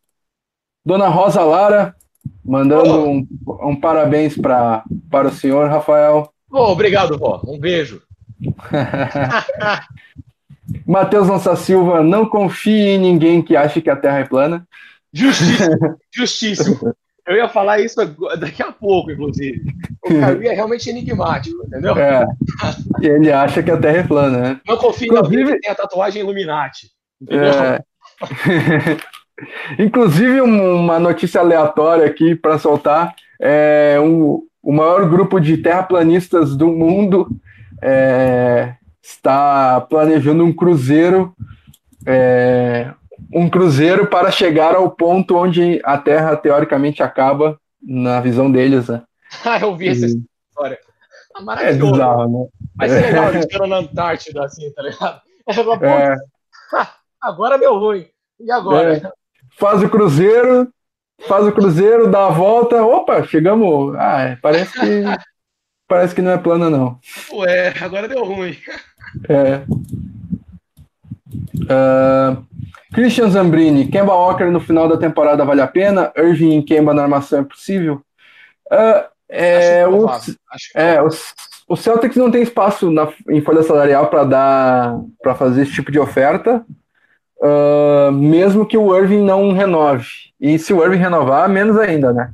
Dona Rosa Lara, mandando um, um, parabéns pra, para o senhor, Rafael. Oh, obrigado, vó. Um beijo. Matheus Lança Silva, não confie em ninguém que ache que a Terra é plana. Justíssimo, justíssimo. Eu ia falar isso daqui a pouco, inclusive. O Caio é realmente enigmático, entendeu? É. E ele acha que a Terra é plana, né? Não confie inclusive... que tem a tatuagem Illuminati. Entendeu? É... inclusive, uma notícia aleatória aqui para soltar. É um, o maior grupo de terraplanistas do mundo é, está planejando um cruzeiro, é, um cruzeiro para chegar ao ponto onde a Terra teoricamente acaba, na visão deles. Né? ah, eu vi essa história. Ah, é bizarro, né? Mas é legal eles na Antártida, assim, tá ligado? É. Agora deu ruim. E agora? É. Faz o cruzeiro, faz o cruzeiro, dá a volta, opa, chegamos. Ah, é, parece que parece que não é plana, não. Ué, agora deu ruim. É. Uh, Christian Zambrini, Kemba Walker no final da temporada vale a pena? Irving e Kemba na armação é possível? Uh, é, o, é, os, o Celtics não tem espaço na, em folha salarial para dar para fazer esse tipo de oferta, uh, mesmo que o Irving não renove. E se o Irving renovar, menos ainda, né?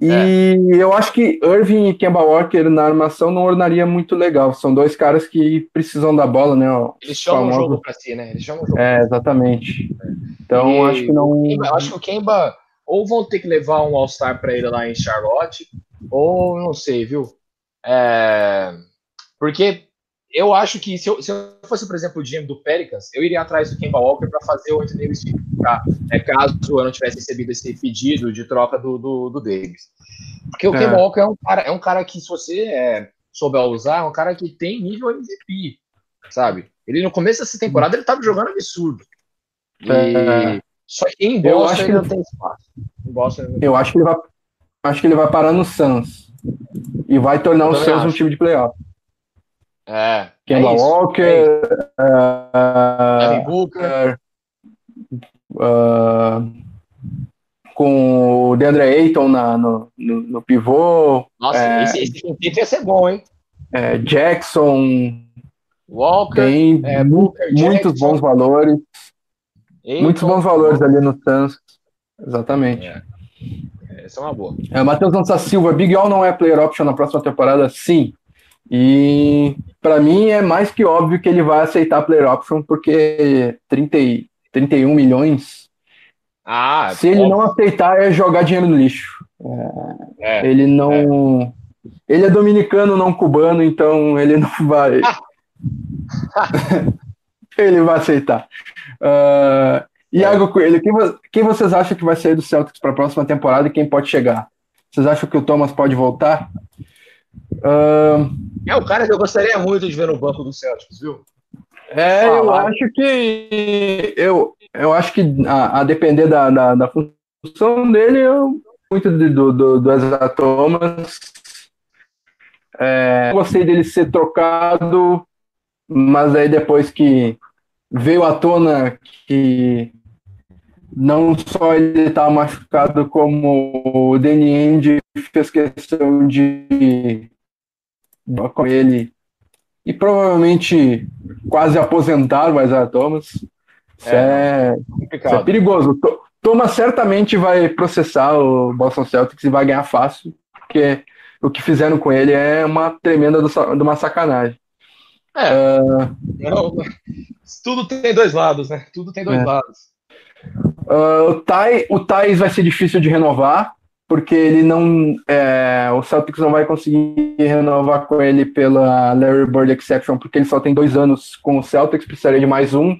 E é. eu acho que Irving e Kemba Walker na armação não ornaria muito legal. São dois caras que precisam da bola, né? Eles chamam o jogo pra si, né? Eles chamam o jogo. É, exatamente. Então e acho que não. Eu acho que o Kemba ou vão ter que levar um All-Star pra ele lá em Charlotte, ou não sei, viu? É... Porque eu acho que se eu, se eu, fosse, por exemplo, o GM do Pelicans, eu iria atrás do Kemba Walker para fazer o Anthony Davis ficar, né, caso eu não tivesse recebido esse pedido de troca do, do, do Davis. Porque o é. Kemba Walker é um cara, é um cara que, se você é, souber usar, é um cara que tem nível MVP, sabe? Ele no começo dessa temporada ele tava jogando absurdo. E... É. Só que em Boston eu acho que ele não tem espaço. Boston, eu acho que ele vai, acho que ele vai parar no Suns e vai tornar o Suns um time de playoff. É. Kemba é Walker, é uh, Booker. Uh, com o DeAndre Ayton na, no, no, no pivô. Nossa, é, esse, esse quinteto ia ser bom, hein? É, Jackson. Walker. Tem é, Booker, muitos Jackson, bons valores. Ayton, muitos bons valores ali no Suns. Exatamente. É. Essa é uma boa. É, Matheus Lança Silva, Big All não é player option na próxima temporada? Sim. E para mim é mais que óbvio que ele vai aceitar player option, porque 30, 31 milhões. Ah, se ele não aceitar, é jogar dinheiro no lixo. É, é, ele não. É. ele é dominicano, não cubano, então ele não vai. ele vai aceitar. Uh, Iago Coelho, quem, quem vocês acham que vai sair do Celtics para a próxima temporada e quem pode chegar? Vocês acham que o Thomas pode voltar? Uh... É o cara que eu gostaria muito de ver no banco do Celtics, viu? É, eu acho que eu, eu acho que a, a depender da, da, da, função dele, eu muito do, do, do Ezra Thomas. É, gostei dele ser trocado, mas aí depois que veio à tona que não só ele estava machucado, como o Danny End fez questão de com ele e provavelmente quase aposentar o Isaiah Thomas. Isso é, é, isso é perigoso. Thomas certamente vai processar o Boston Celtics e vai ganhar fácil, porque o que fizeram com ele é uma tremenda de uma sacanagem. É. Uh, não, tudo tem dois lados, né? Tudo tem dois é. lados. Uh, o Thais vai ser difícil de renovar, porque ele não. É, o Celtics não vai conseguir renovar com ele pela Larry Bird Exception, porque ele só tem dois anos com o Celtics, precisaria de mais um.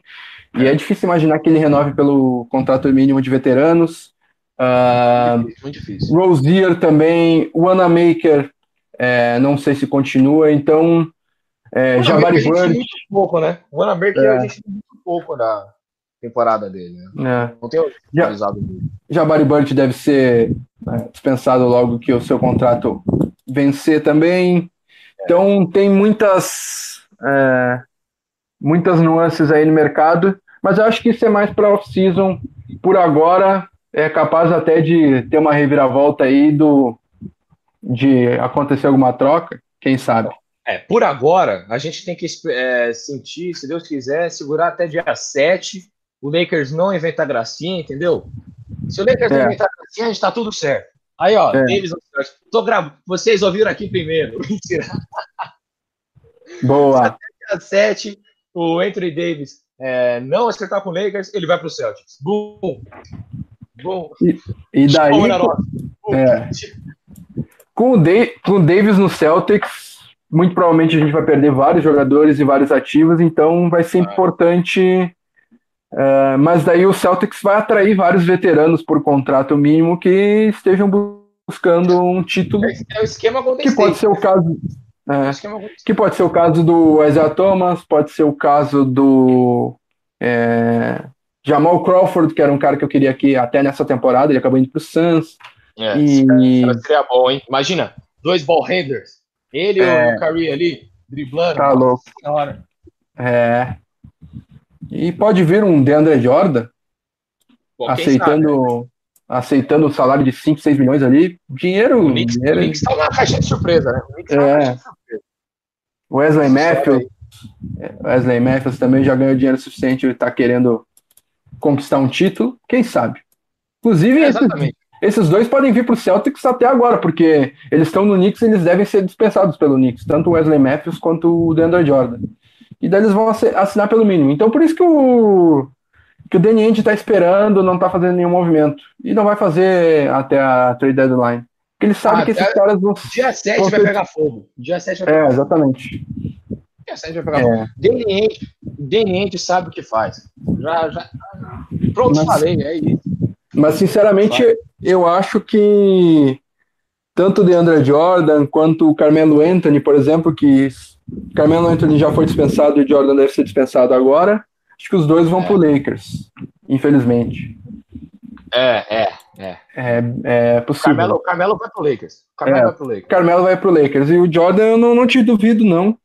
E é difícil imaginar que ele renove pelo contrato mínimo de veteranos. Uh, muito difícil. Rosier também, o Anamaker, é, não sei se continua, então. É, Jabari Bird. Muito pouco, né? O Anamaker é. a gente muito pouco na temporada dele, né? É. Não tem atualizado dele. Jabari Bird deve ser né, dispensado logo que o seu contrato vencer também. Então tem muitas. É, muitas nuances aí no mercado, mas eu acho que isso é mais para off-season. Por agora, é capaz até de ter uma reviravolta aí do de acontecer alguma troca, quem sabe. É, por agora, a gente tem que é, sentir, se Deus quiser, segurar até dia 7, o Lakers não inventar gracinha, entendeu? Se o Lakers é. não inventar gracinha, a gente tá tudo certo. Aí, ó, é. Davis, tô gravando. Vocês ouviram aqui primeiro. Mentira. Boa. Até dia 7, o Anthony Davis é, não acertar com o Lakers, ele vai para o Celtics. Boom! Boom! E, e daí, com, é, com, o com o Davis no Celtics, muito provavelmente a gente vai perder vários jogadores e vários ativos, então vai ser ah. importante. É, mas daí o Celtics vai atrair vários veteranos por contrato mínimo que estejam buscando um título. É o esquema que pode ser o caso. É, que pode ser o caso do Isaiah Thomas, pode ser o caso do é, Jamal Crawford, que era um cara que eu queria aqui até nessa temporada, ele acabou indo pro Suns. É, e... seria bom, hein? Imagina, dois ball handlers, ele é, e o Curry ali, driblando. Tá louco. É. E pode vir um DeAndre Jordan Bom, aceitando aceitando o salário de 5, 6 milhões ali, dinheiro. O Knicks, dinheiro... está uma caixa de surpresa, né? O é. Wesley Matthews. Wesley Matthews também já ganhou dinheiro suficiente e está querendo conquistar um título, quem sabe? Inclusive, é, esses, esses, dois podem vir para o Celtics até agora, porque eles estão no Knicks e eles devem ser dispensados pelo Knicks, tanto o Wesley Matthews quanto o DeAndre Jordan. E daí eles vão assinar pelo mínimo. Então, por isso que o, que o Danny está esperando, não está fazendo nenhum movimento. E não vai fazer até a trade deadline. Porque ele sabe ah, que esses caras vão. Dia 7 vão vai pegar fogo. Dia 7 vai pegar é, fogo. exatamente. Dia 7 vai pegar é. fogo. Danny Danny Ainge sabe o que faz. Já, já... Pronto, mas, falei, é isso. Mas, sinceramente, eu acho que tanto o DeAndre Jordan quanto o Carmelo Anthony, por exemplo, que Carmelo Anthony já foi dispensado e o Jordan deve ser dispensado agora. Acho que os dois vão é. pro Lakers, infelizmente. É, é, é. É, é possível. Carmelo, Carmelo vai pro Lakers. Carmelo é, vai pro Lakers. Carmelo vai pro Lakers. E o Jordan eu não, não te duvido, não.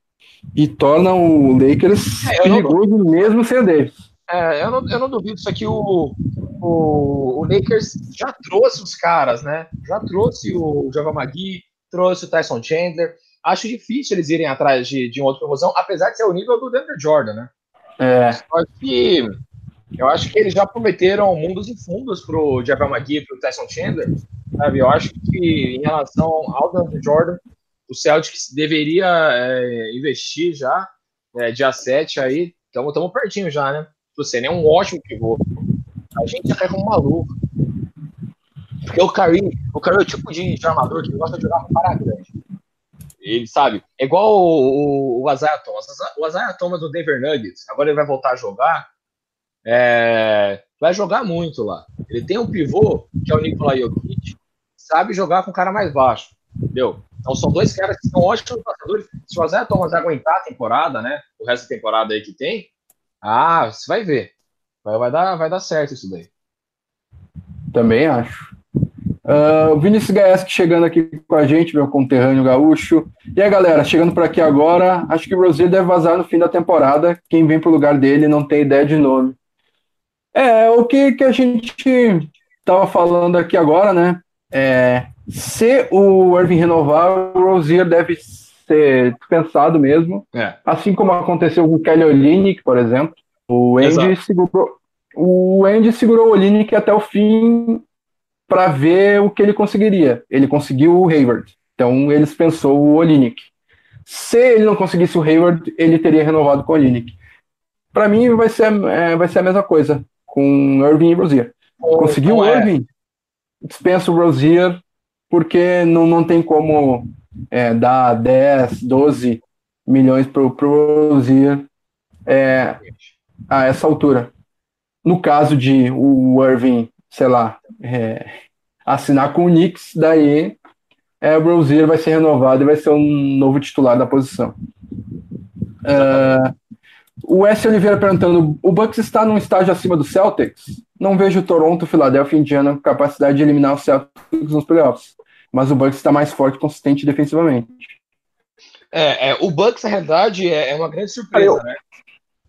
E torna o Lakers é, perigoso não... mesmo sem o Davis. É, eu não, eu não duvido. Isso aqui o, o, o Lakers já trouxe os caras, né? Já trouxe o Java Magui, trouxe o Tyson Chandler. Acho difícil eles irem atrás de, de um outro promoção, apesar de ser o nível do Denver Jordan, né? É. Só que eu acho que eles já prometeram mundos e fundos pro Javel McGee e pro Tyson Chandler, sabe? Eu acho que em relação ao Duncan Jordan, o Celtics deveria é, investir já, é, dia 7 aí, estamos pertinho já, né? Você nem é um ótimo pivô. A gente já pega um maluco. Porque o Curry, o Curry é o tipo de, armador que gosta de jogar para grande. Ele sabe, é igual o, o, o Thomas. O Isaiah Thomas do Denver Nuggets, agora ele vai voltar a jogar. É, vai jogar muito lá. Ele tem um pivô, que é o Nikola Jokic, sabe jogar com o cara mais baixo. Entendeu? Então são dois caras que são ótimos passadores. Se o Isaiah Thomas aguentar a temporada, né? O resto da temporada aí que tem, ah, você vai ver. Vai, vai, dar, vai dar certo isso daí. Também acho. Uh, o Vinícius Gaeski chegando aqui com a gente, meu conterrâneo gaúcho. E aí, galera, chegando por aqui agora, acho que o Rosier deve vazar no fim da temporada. Quem vem pro lugar dele não tem ideia de nome. É, o que, que a gente tava falando aqui agora, né? É, se o Irving renovar, o Rosier deve ser dispensado mesmo. É. Assim como aconteceu com o Kelly Olynyk, por exemplo. O Andy segurou, o Andy segurou o Olynyk até o fim para ver o que ele conseguiria. Ele conseguiu o Hayward. Então ele dispensou o Olynyk. Se ele não conseguisse o Hayward, ele teria renovado com o Olynyk. Para mim vai ser, é, vai ser a mesma coisa com Irving e Rozier. Conseguiu o é. Irving, dispensa o Rozier, porque não, não tem como é, dar 10, 12 milhões para o Rozier é, a essa altura. No caso de o Irving, sei lá, é, assinar com o Knicks, daí é, o Rozier vai ser renovado e vai ser um novo titular da posição. Uh, o S. Oliveira perguntando: o Bucks está num estágio acima do Celtics? Não vejo Toronto, Philadelphia e Indiana com capacidade de eliminar o Celtics nos playoffs, mas o Bucks está mais forte e consistente defensivamente. É, é, o Bucks, na realidade, é, é uma grande surpresa, né?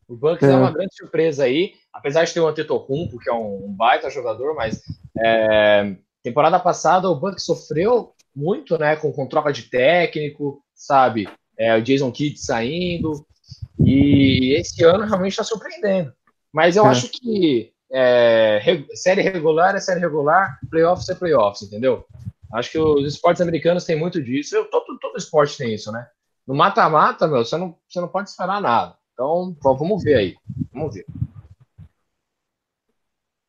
O Bucks é. é. uma grande surpresa aí, apesar de ter o Antetokounmpo, que é um, baita jogador, mas é, temporada passada o Bucks sofreu muito, né, com, com troca de técnico, sabe? É, o Jason Kidd saindo, e esse ano realmente está surpreendendo. Mas eu é. acho que é, série regular é série regular, playoffs é playoffs, entendeu? Acho que os esportes americanos têm muito disso. Eu, todo, todo esporte tem isso, né? No mata-mata, meu, você não, você não pode esperar nada. Então, vamos ver aí. Vamos ver.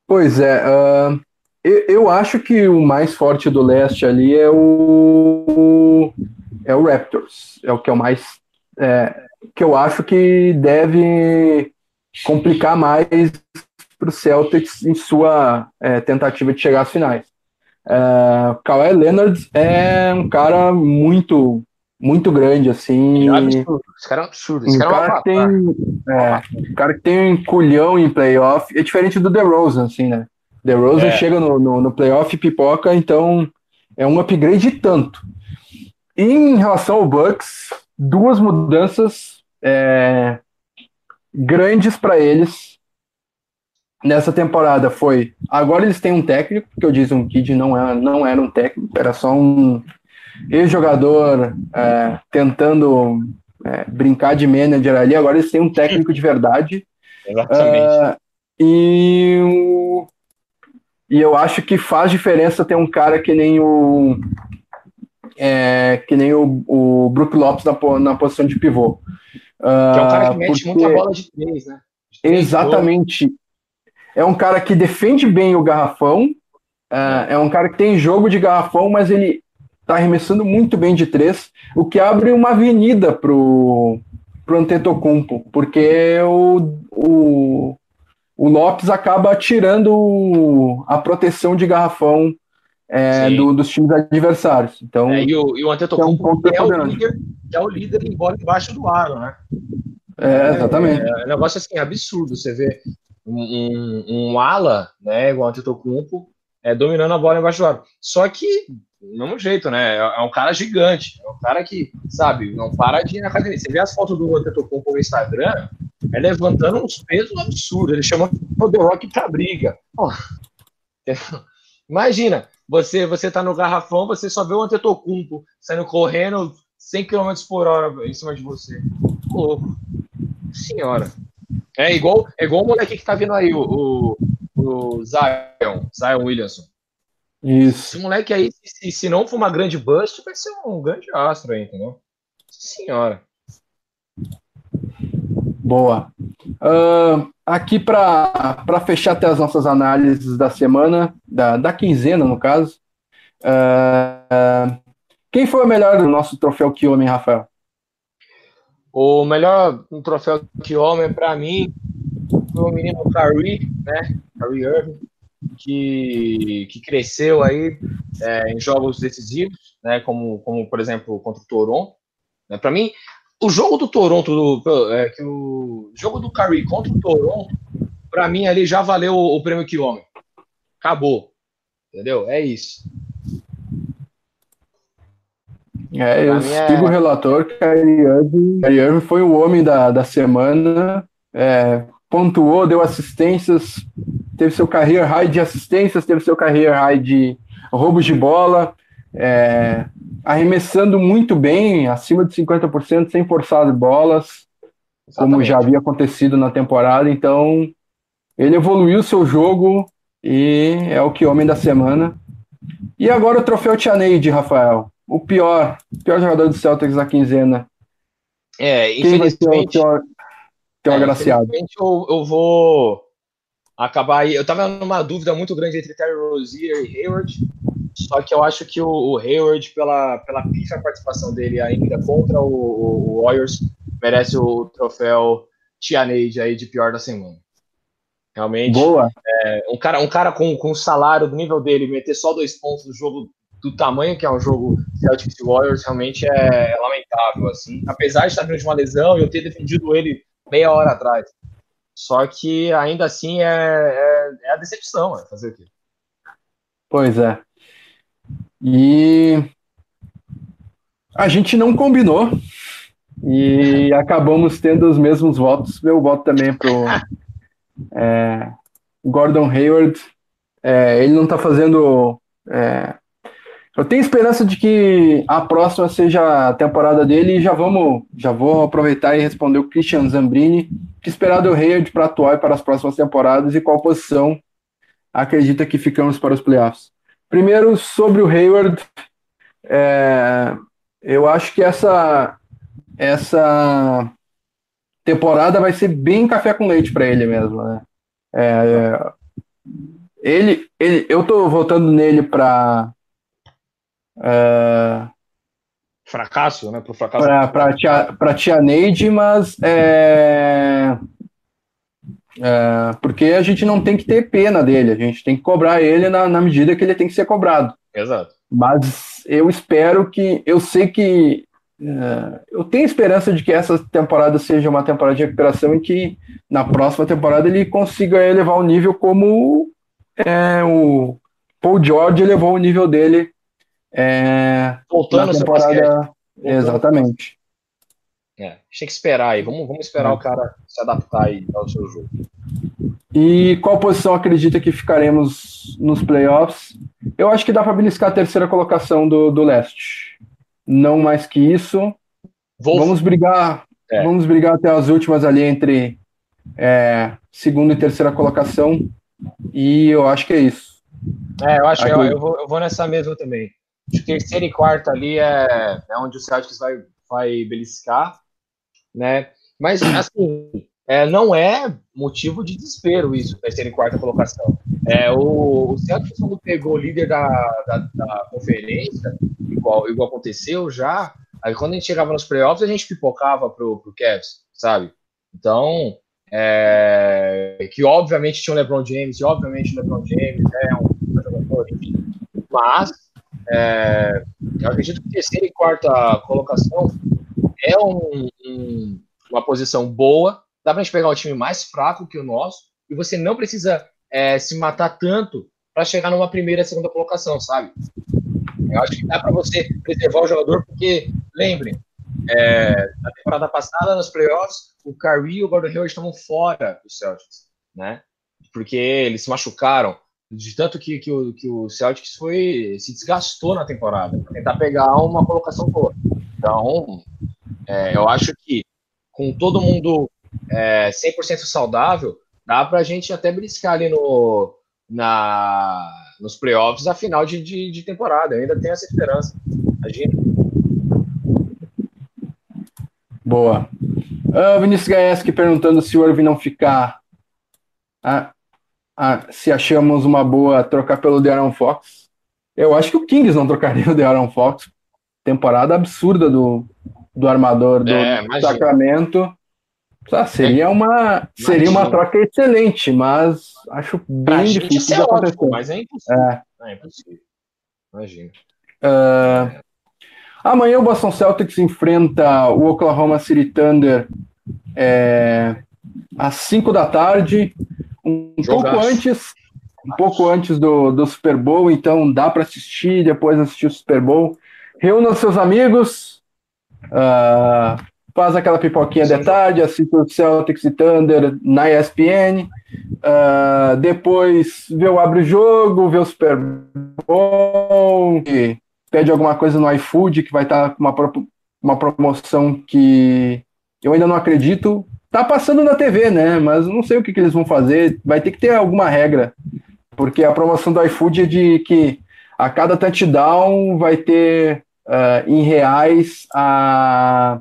Pois é. Uh, eu, eu, acho que o mais forte do leste ali é o, é o Raptors. É o que é o mais. É, que eu acho que deve complicar mais para o Celtics em sua é, tentativa de chegar às finais. É, Kawhi Leonard é um cara muito muito grande assim. É absurdo. Esse cara é absurdo. Esse um cara, cara tem, é, um cara que tem um culhão em playoff. É diferente do DeRozan, assim, né? DeRozan é. chega no, no, no playoff e pipoca, então é um upgrade tanto. E em relação ao Bucks, duas mudanças é, grandes para eles nessa temporada foi agora eles têm um técnico, porque o Jason Kidd não era, não era um técnico, era só um ex-jogador é, tentando é, brincar de manager ali, agora eles têm um técnico de verdade. Exatamente. Uh, e, e eu acho que faz diferença ter um cara que nem o é, que nem o, o Brook Lopes na, na posição de pivô. Uh, que é um cara que mete porque... muita bola de três, né? De três Exatamente. É um cara que defende bem o garrafão, uh, é um cara que tem jogo de garrafão, mas ele tá arremessando muito bem de três, o que abre uma avenida pro, pro Antetokounmpo, porque o, o, o Lopes acaba tirando a proteção de garrafão é, do, dos times adversários. Então, é, e o, e o Antetokounmpo é, um é, o líder, é o líder em bola embaixo do aro, né? É, exatamente. É, é um negócio assim, absurdo. Você vê um, um, um ala, né, igual o Antetokounmpo, é, dominando a bola embaixo do aro. Só que, do mesmo jeito, né? É, é um cara gigante. É um cara que, sabe, não para de ir na academia. Você vê as fotos do Antetokounmpo no Instagram, é levantando uns pesos absurdos. Ele chama o The Rock pra briga. Oh, imagina, você você tá no garrafão, você só vê o Antetokounmpo saindo correndo 100 km por hora em cima de você. Louco. Senhora. É igual, é igual o moleque que tá vindo aí, o, o, o Zion, Zion Williamson. Isso. Esse moleque aí, se, se não for uma grande bust, vai ser um grande astro aí, entendeu? Senhora. Boa. Uh, aqui para fechar até as nossas análises da semana, da, da quinzena, no caso. Uh, Quem foi o melhor do nosso troféu que homem, Rafael? O melhor um troféu que homem, para mim, foi o menino Kyrie, né? Kyrie Irving, que, que cresceu aí é, em jogos decisivos, né? Como, como por exemplo contra o Toronto. Né? Para mim, o jogo do Toronto, do, é, que o jogo do Kyrie contra o Toronto, para mim ali já valeu o, o prêmio que homem. Acabou, entendeu? É isso. É, eu é sigo é... o relator que a Irving foi o homem da, da semana, é, pontuou, deu assistências, teve seu career high de assistências, teve seu career high de roubos de bola, é, arremessando muito bem, acima de 50%, sem forçar bolas, Exatamente. como já havia acontecido na temporada. Então, ele evoluiu seu jogo e é o que homem da semana. E agora o troféu Tianeide, Rafael o pior, pior jogador do Celtics na quinzena. É, Quem vai ser o pior, pior é, agraciado? Eu, eu vou acabar aí. Eu tava numa dúvida muito grande entre Terry Rozier e Hayward. Só que eu acho que o, o Hayward, pela, pela pífia participação dele ainda contra o, o, o Warriors, merece o troféu Tianade aí de pior da semana. Realmente. Boa. É, um cara, um cara com, com o salário do nível dele, meter só dois pontos no jogo do tamanho que é um jogo Celtics Warriors, realmente é, é, lamentável, assim. Apesar de estar vindo de uma lesão, eu ter defendido ele meia hora atrás. Só que ainda assim é, é, é a decepção, é fazer o quê? Pois é. E a gente não combinou e acabamos tendo os mesmos votos. Meu voto também para o é, Gordon Hayward. É, ele não está fazendo é, eu tenho esperança de que a próxima seja a temporada dele e já vamos, já vou aproveitar e responder o Christian Zambrini, que esperar do Hayward para atuar para as próximas temporadas e qual posição acredita que ficamos para os playoffs. Primeiro, sobre o Hayward, é, eu acho que essa, essa temporada vai ser bem café com leite para ele mesmo. Né? É, ele, ele, eu estou votando nele para é... Fracasso, né? Pro fracasso. Para tia, tia Neide, mas é... É, porque a gente não tem que ter pena dele, a gente tem que cobrar ele na, na medida que ele tem que ser cobrado. Exato. Mas eu espero que. Eu sei que. É, eu tenho esperança de que essa temporada seja uma temporada de recuperação e que na próxima temporada ele consiga elevar o nível como é, o Paul George elevou o nível dele é, Voltando na temporada. Exatamente. É, tem que esperar aí. Vamos, vamos esperar é. o cara se adaptar aí ao seu jogo. E qual posição acredita que ficaremos nos playoffs? Eu acho que dá para beliscar a terceira colocação do, do leste. Não mais que isso. Vou... Vamos brigar. É. Vamos brigar até as últimas ali entre é, segunda e terceira colocação. E eu acho que é isso. É, eu acho que eu, eu, vou, eu vou nessa mesma também. Que terceiro e quarto ali é, é onde o Celtics vai, vai beliscar, né? Mas, assim, é, não é motivo de desespero isso, terceira e quarta colocação. É, o, o Celtics, quando pegou o líder da, da, da, conferência, igual, igual aconteceu já, aí quando a gente chegava nos playoffs, a gente pipocava pro, pro Cavs, sabe? Então, é, que obviamente tinha o LeBron James, e obviamente o LeBron James é um jogador, mas é, eu acredito que terceira e quarta colocação é um, um, uma posição boa. Dá para a gente pegar um time mais fraco que o nosso e você não precisa é, se matar tanto para chegar numa primeira e segunda colocação, sabe? Eu acho que dá para você preservar o jogador, porque, lembrem, é, na temporada passada, nos playoffs, o Curry e o Gordon Hayward estavam fora do Celtics, né? Porque eles se machucaram de tanto que, que, o, que o Celtics foi se desgastou na temporada para tentar pegar uma colocação boa. Então, é, eu acho que com todo mundo é, 100% saudável, dá para a gente até briscar ali no, na, nos playoffs a final de, de, de temporada. Eu ainda tenho essa esperança. Imagina. Boa. Uh, Vinícius Gaeski perguntando se o Irving não ficar. Ah, ah, se achamos uma boa trocar pelo De'Aaron Fox. Eu acho que o Kings não trocaria o De'Aaron Fox temporada absurda do, do armador do é, Sacramento. Ah, seria uma seria uma troca excelente, mas acho bem difícil de acontecer. Ótimo, mas é impossível. É, é impossível. Imagina. Uh, amanhã o Boston Celtics enfrenta o Oklahoma City Thunder é, às 5 da tarde, um Jogaço. pouco antes, um pouco antes do, do Super Bowl, então dá para assistir, depois assistir o Super Bowl. Reúna seus amigos, uh, faz aquela pipoquinha de tarde, assiste o Celtics e Thunder na ESPN, uh, ah, depois vê o Abre o Jogo, vê o Super Bowl, pede alguma coisa no iFood que vai estar tá com uma, uma promoção que eu ainda não acredito. Tá passando na TV, né? Mas não sei o que, que eles vão fazer. Vai ter que ter alguma regra. Porque a promoção do iFood é de que a cada touchdown vai ter uh, em reais a,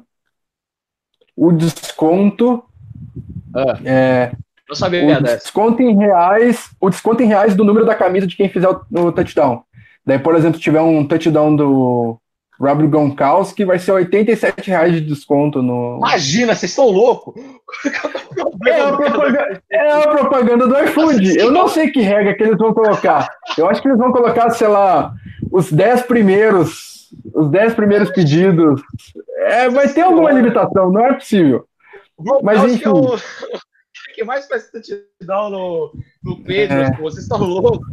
o desconto. Ah, é, não sabia o desconto em reais, o desconto em reais do número da camisa de quem fizer o, o touchdown. Daí, por exemplo, se tiver um touchdown do Rob Gronkowski, vai ser 87 reais de desconto no. Imagina, vocês estão loucos! É a, propaganda, é a propaganda do iFood. Eu não sei que regra que eles vão colocar. Eu acho que eles vão colocar, sei lá, os 10 primeiros. Os 10 primeiros pedidos. É, vai ter alguma limitação, não é possível. Mas enfim. o que mais faz touchdown no, no Pedro, é. vocês estão loucos.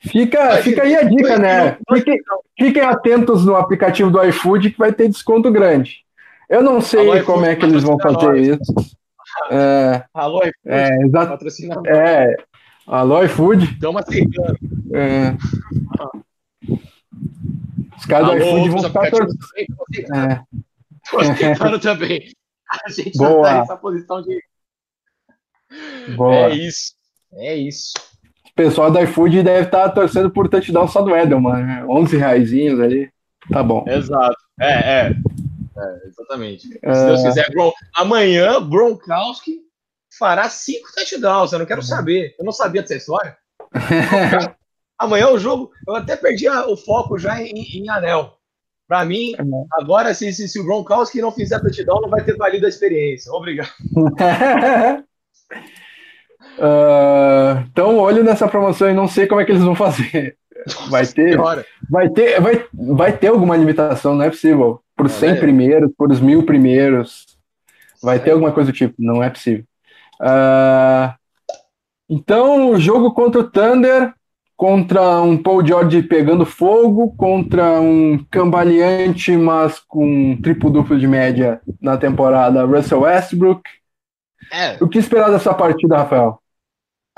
Fica, fica aí a dica, né? Fiquem, fiquem atentos no aplicativo do iFood que vai ter desconto grande. Eu não sei Alô, como é que eles vão fazer nós. isso. É, Alô, iFood, é, exato. É, Alô, iFood. Estamos aceitando. É. Os caras do iFood vão ficar torcendo. É. Tô aceitando também. A gente Boa. já tá nessa posição de. Boa. É isso. É isso pessoal da iFood deve estar tá torcendo por touchdown só do Edelman, né? 11 reais ali, tá bom. Exato, é, é, é exatamente. Se é... Deus quiser, Gron... amanhã Gronkowski fará cinco touchdowns, eu não quero saber, eu não sabia dessa história. amanhã o jogo, eu até perdi o foco já em, em anel. Para mim, é. agora, se, se, se o Gronkowski não fizer touchdown, não vai ter valido a experiência. Obrigado. Uh, então, olho nessa promoção e não sei como é que eles vão fazer. Vai ter, vai ter, vai, vai ter alguma limitação, não é possível. Por os 100 é. primeiros, por os mil primeiros, vai ter alguma coisa do tipo, não é possível. Uh, então, o jogo contra o Thunder, contra um Paul George pegando fogo, contra um cambaleante, mas com um triplo-duplo de média na temporada, Russell Westbrook. É. O que esperar dessa partida, Rafael?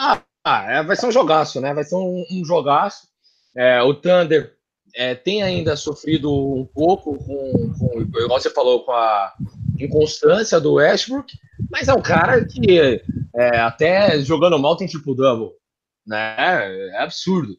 Ah, é, vai ser um jogaço, né? Vai ser um, um jogaço. É, o Thunder é, tem ainda sofrido um pouco com, com, igual você falou, com a inconstância do Westbrook, mas é um cara que é, até jogando mal tem tipo double, né? É absurdo.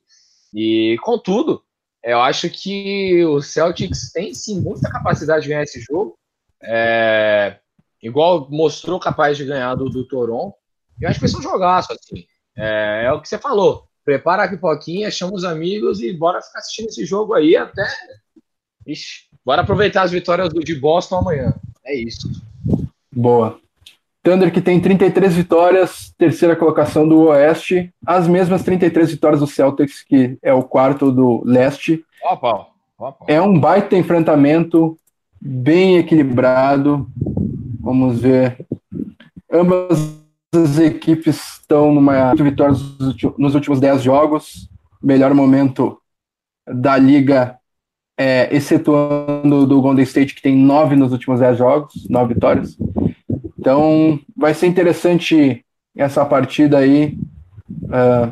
E contudo, eu acho que o Celtics tem sim muita capacidade de ganhar esse jogo. É, igual mostrou capaz de ganhar do, do Toronto. Eu acho que vai ser um jogaço, assim. É, é o que você falou. Prepara a pipoquinha, chama os amigos e bora ficar assistindo esse jogo aí até. Ixi, bora aproveitar as vitórias do, de Boston amanhã. É isso. Boa. Thunder que tem 33 vitórias, terceira colocação do Oeste, as mesmas 33 vitórias do Celtics, que é o quarto do Leste. Opa, opa. É um baita enfrentamento, bem equilibrado. Vamos ver. Ambas as equipes estão numa vitória nos últimos 10 jogos. Melhor momento da liga, é, excetuando do Golden State, que tem nove nos últimos 10 jogos, nove vitórias. Então, vai ser interessante essa partida aí uh, é,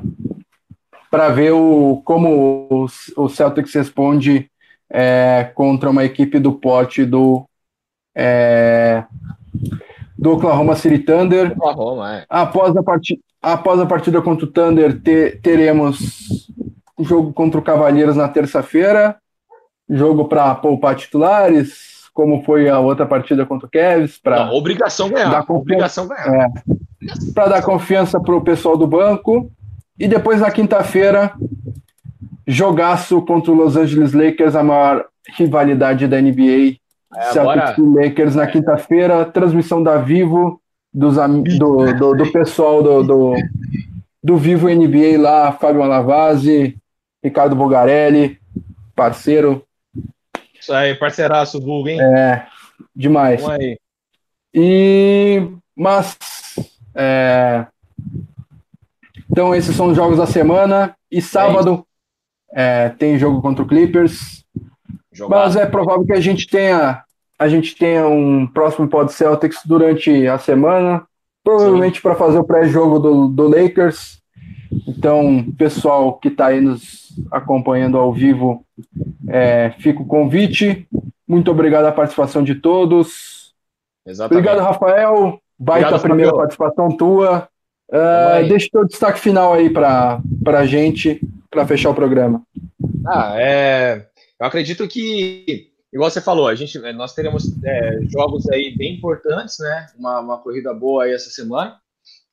para ver o, como o, o Celtics responde é, contra uma equipe do pote do é, do Oklahoma City Thunder. Oklahoma, é. após, a partida, após a partida contra o Thunder, te, teremos o jogo contra o Cavaleiros na terça-feira. Jogo para poupar titulares, como foi a outra partida contra o Cavs. Pra obrigação ganhar. Dar obrigação ganhar. É, para dar confiança para o pessoal do banco. E depois na quinta-feira, jogaço contra o Los Angeles Lakers, a maior rivalidade da NBA. É, Celtics e Lakers na quinta-feira, transmissão da Vivo, dos, do, do, do pessoal do, do, do Vivo NBA lá, Fábio Malavasi, Ricardo Bogarelli, parceiro. Isso aí, parceiraço, Vulgo, hein? É, demais. Vamos aí. E, mas, é, então esses são os jogos da semana. E sábado é, tem jogo contra o Clippers. Mas é provável que a gente tenha a gente tenha um próximo Pod Celtics durante a semana, provavelmente para fazer o pré-jogo do, do Lakers. Então, pessoal que está aí nos acompanhando ao vivo, é, fica o convite. Muito obrigado a participação de todos. Exatamente. Obrigado, Rafael. Baita obrigado, primeira participação tua. Uh, deixa o destaque final aí para a gente, para fechar o programa. Ah, é, eu acredito que, igual você falou, a gente, nós teremos é, jogos aí bem importantes, né? Uma, uma corrida boa aí essa semana.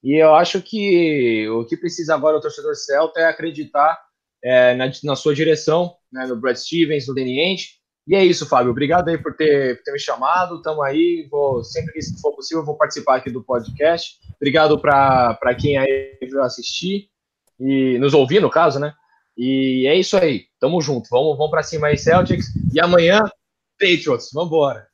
E eu acho que o que precisa agora o torcedor Celta é acreditar é, na, na, sua direção, né, no Brad Stevens, no Ainge. E é isso, Fábio. Obrigado aí por ter, por ter me chamado. Estamos aí. Vou, sempre que for possível, vou participar aqui do podcast. Obrigado para quem aí assistir e nos ouvir, no caso, né? E é isso aí. Tamo junto. Vamos, vamos para cima aí, Celtics. E amanhã, Patriots. Vambora.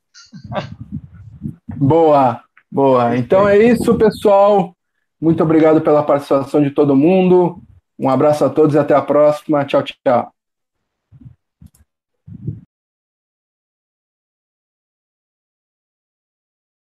Boa, boa. Então é isso, pessoal. Muito obrigado pela participação de todo mundo. Um abraço a todos e até a próxima. Tchau, tchau.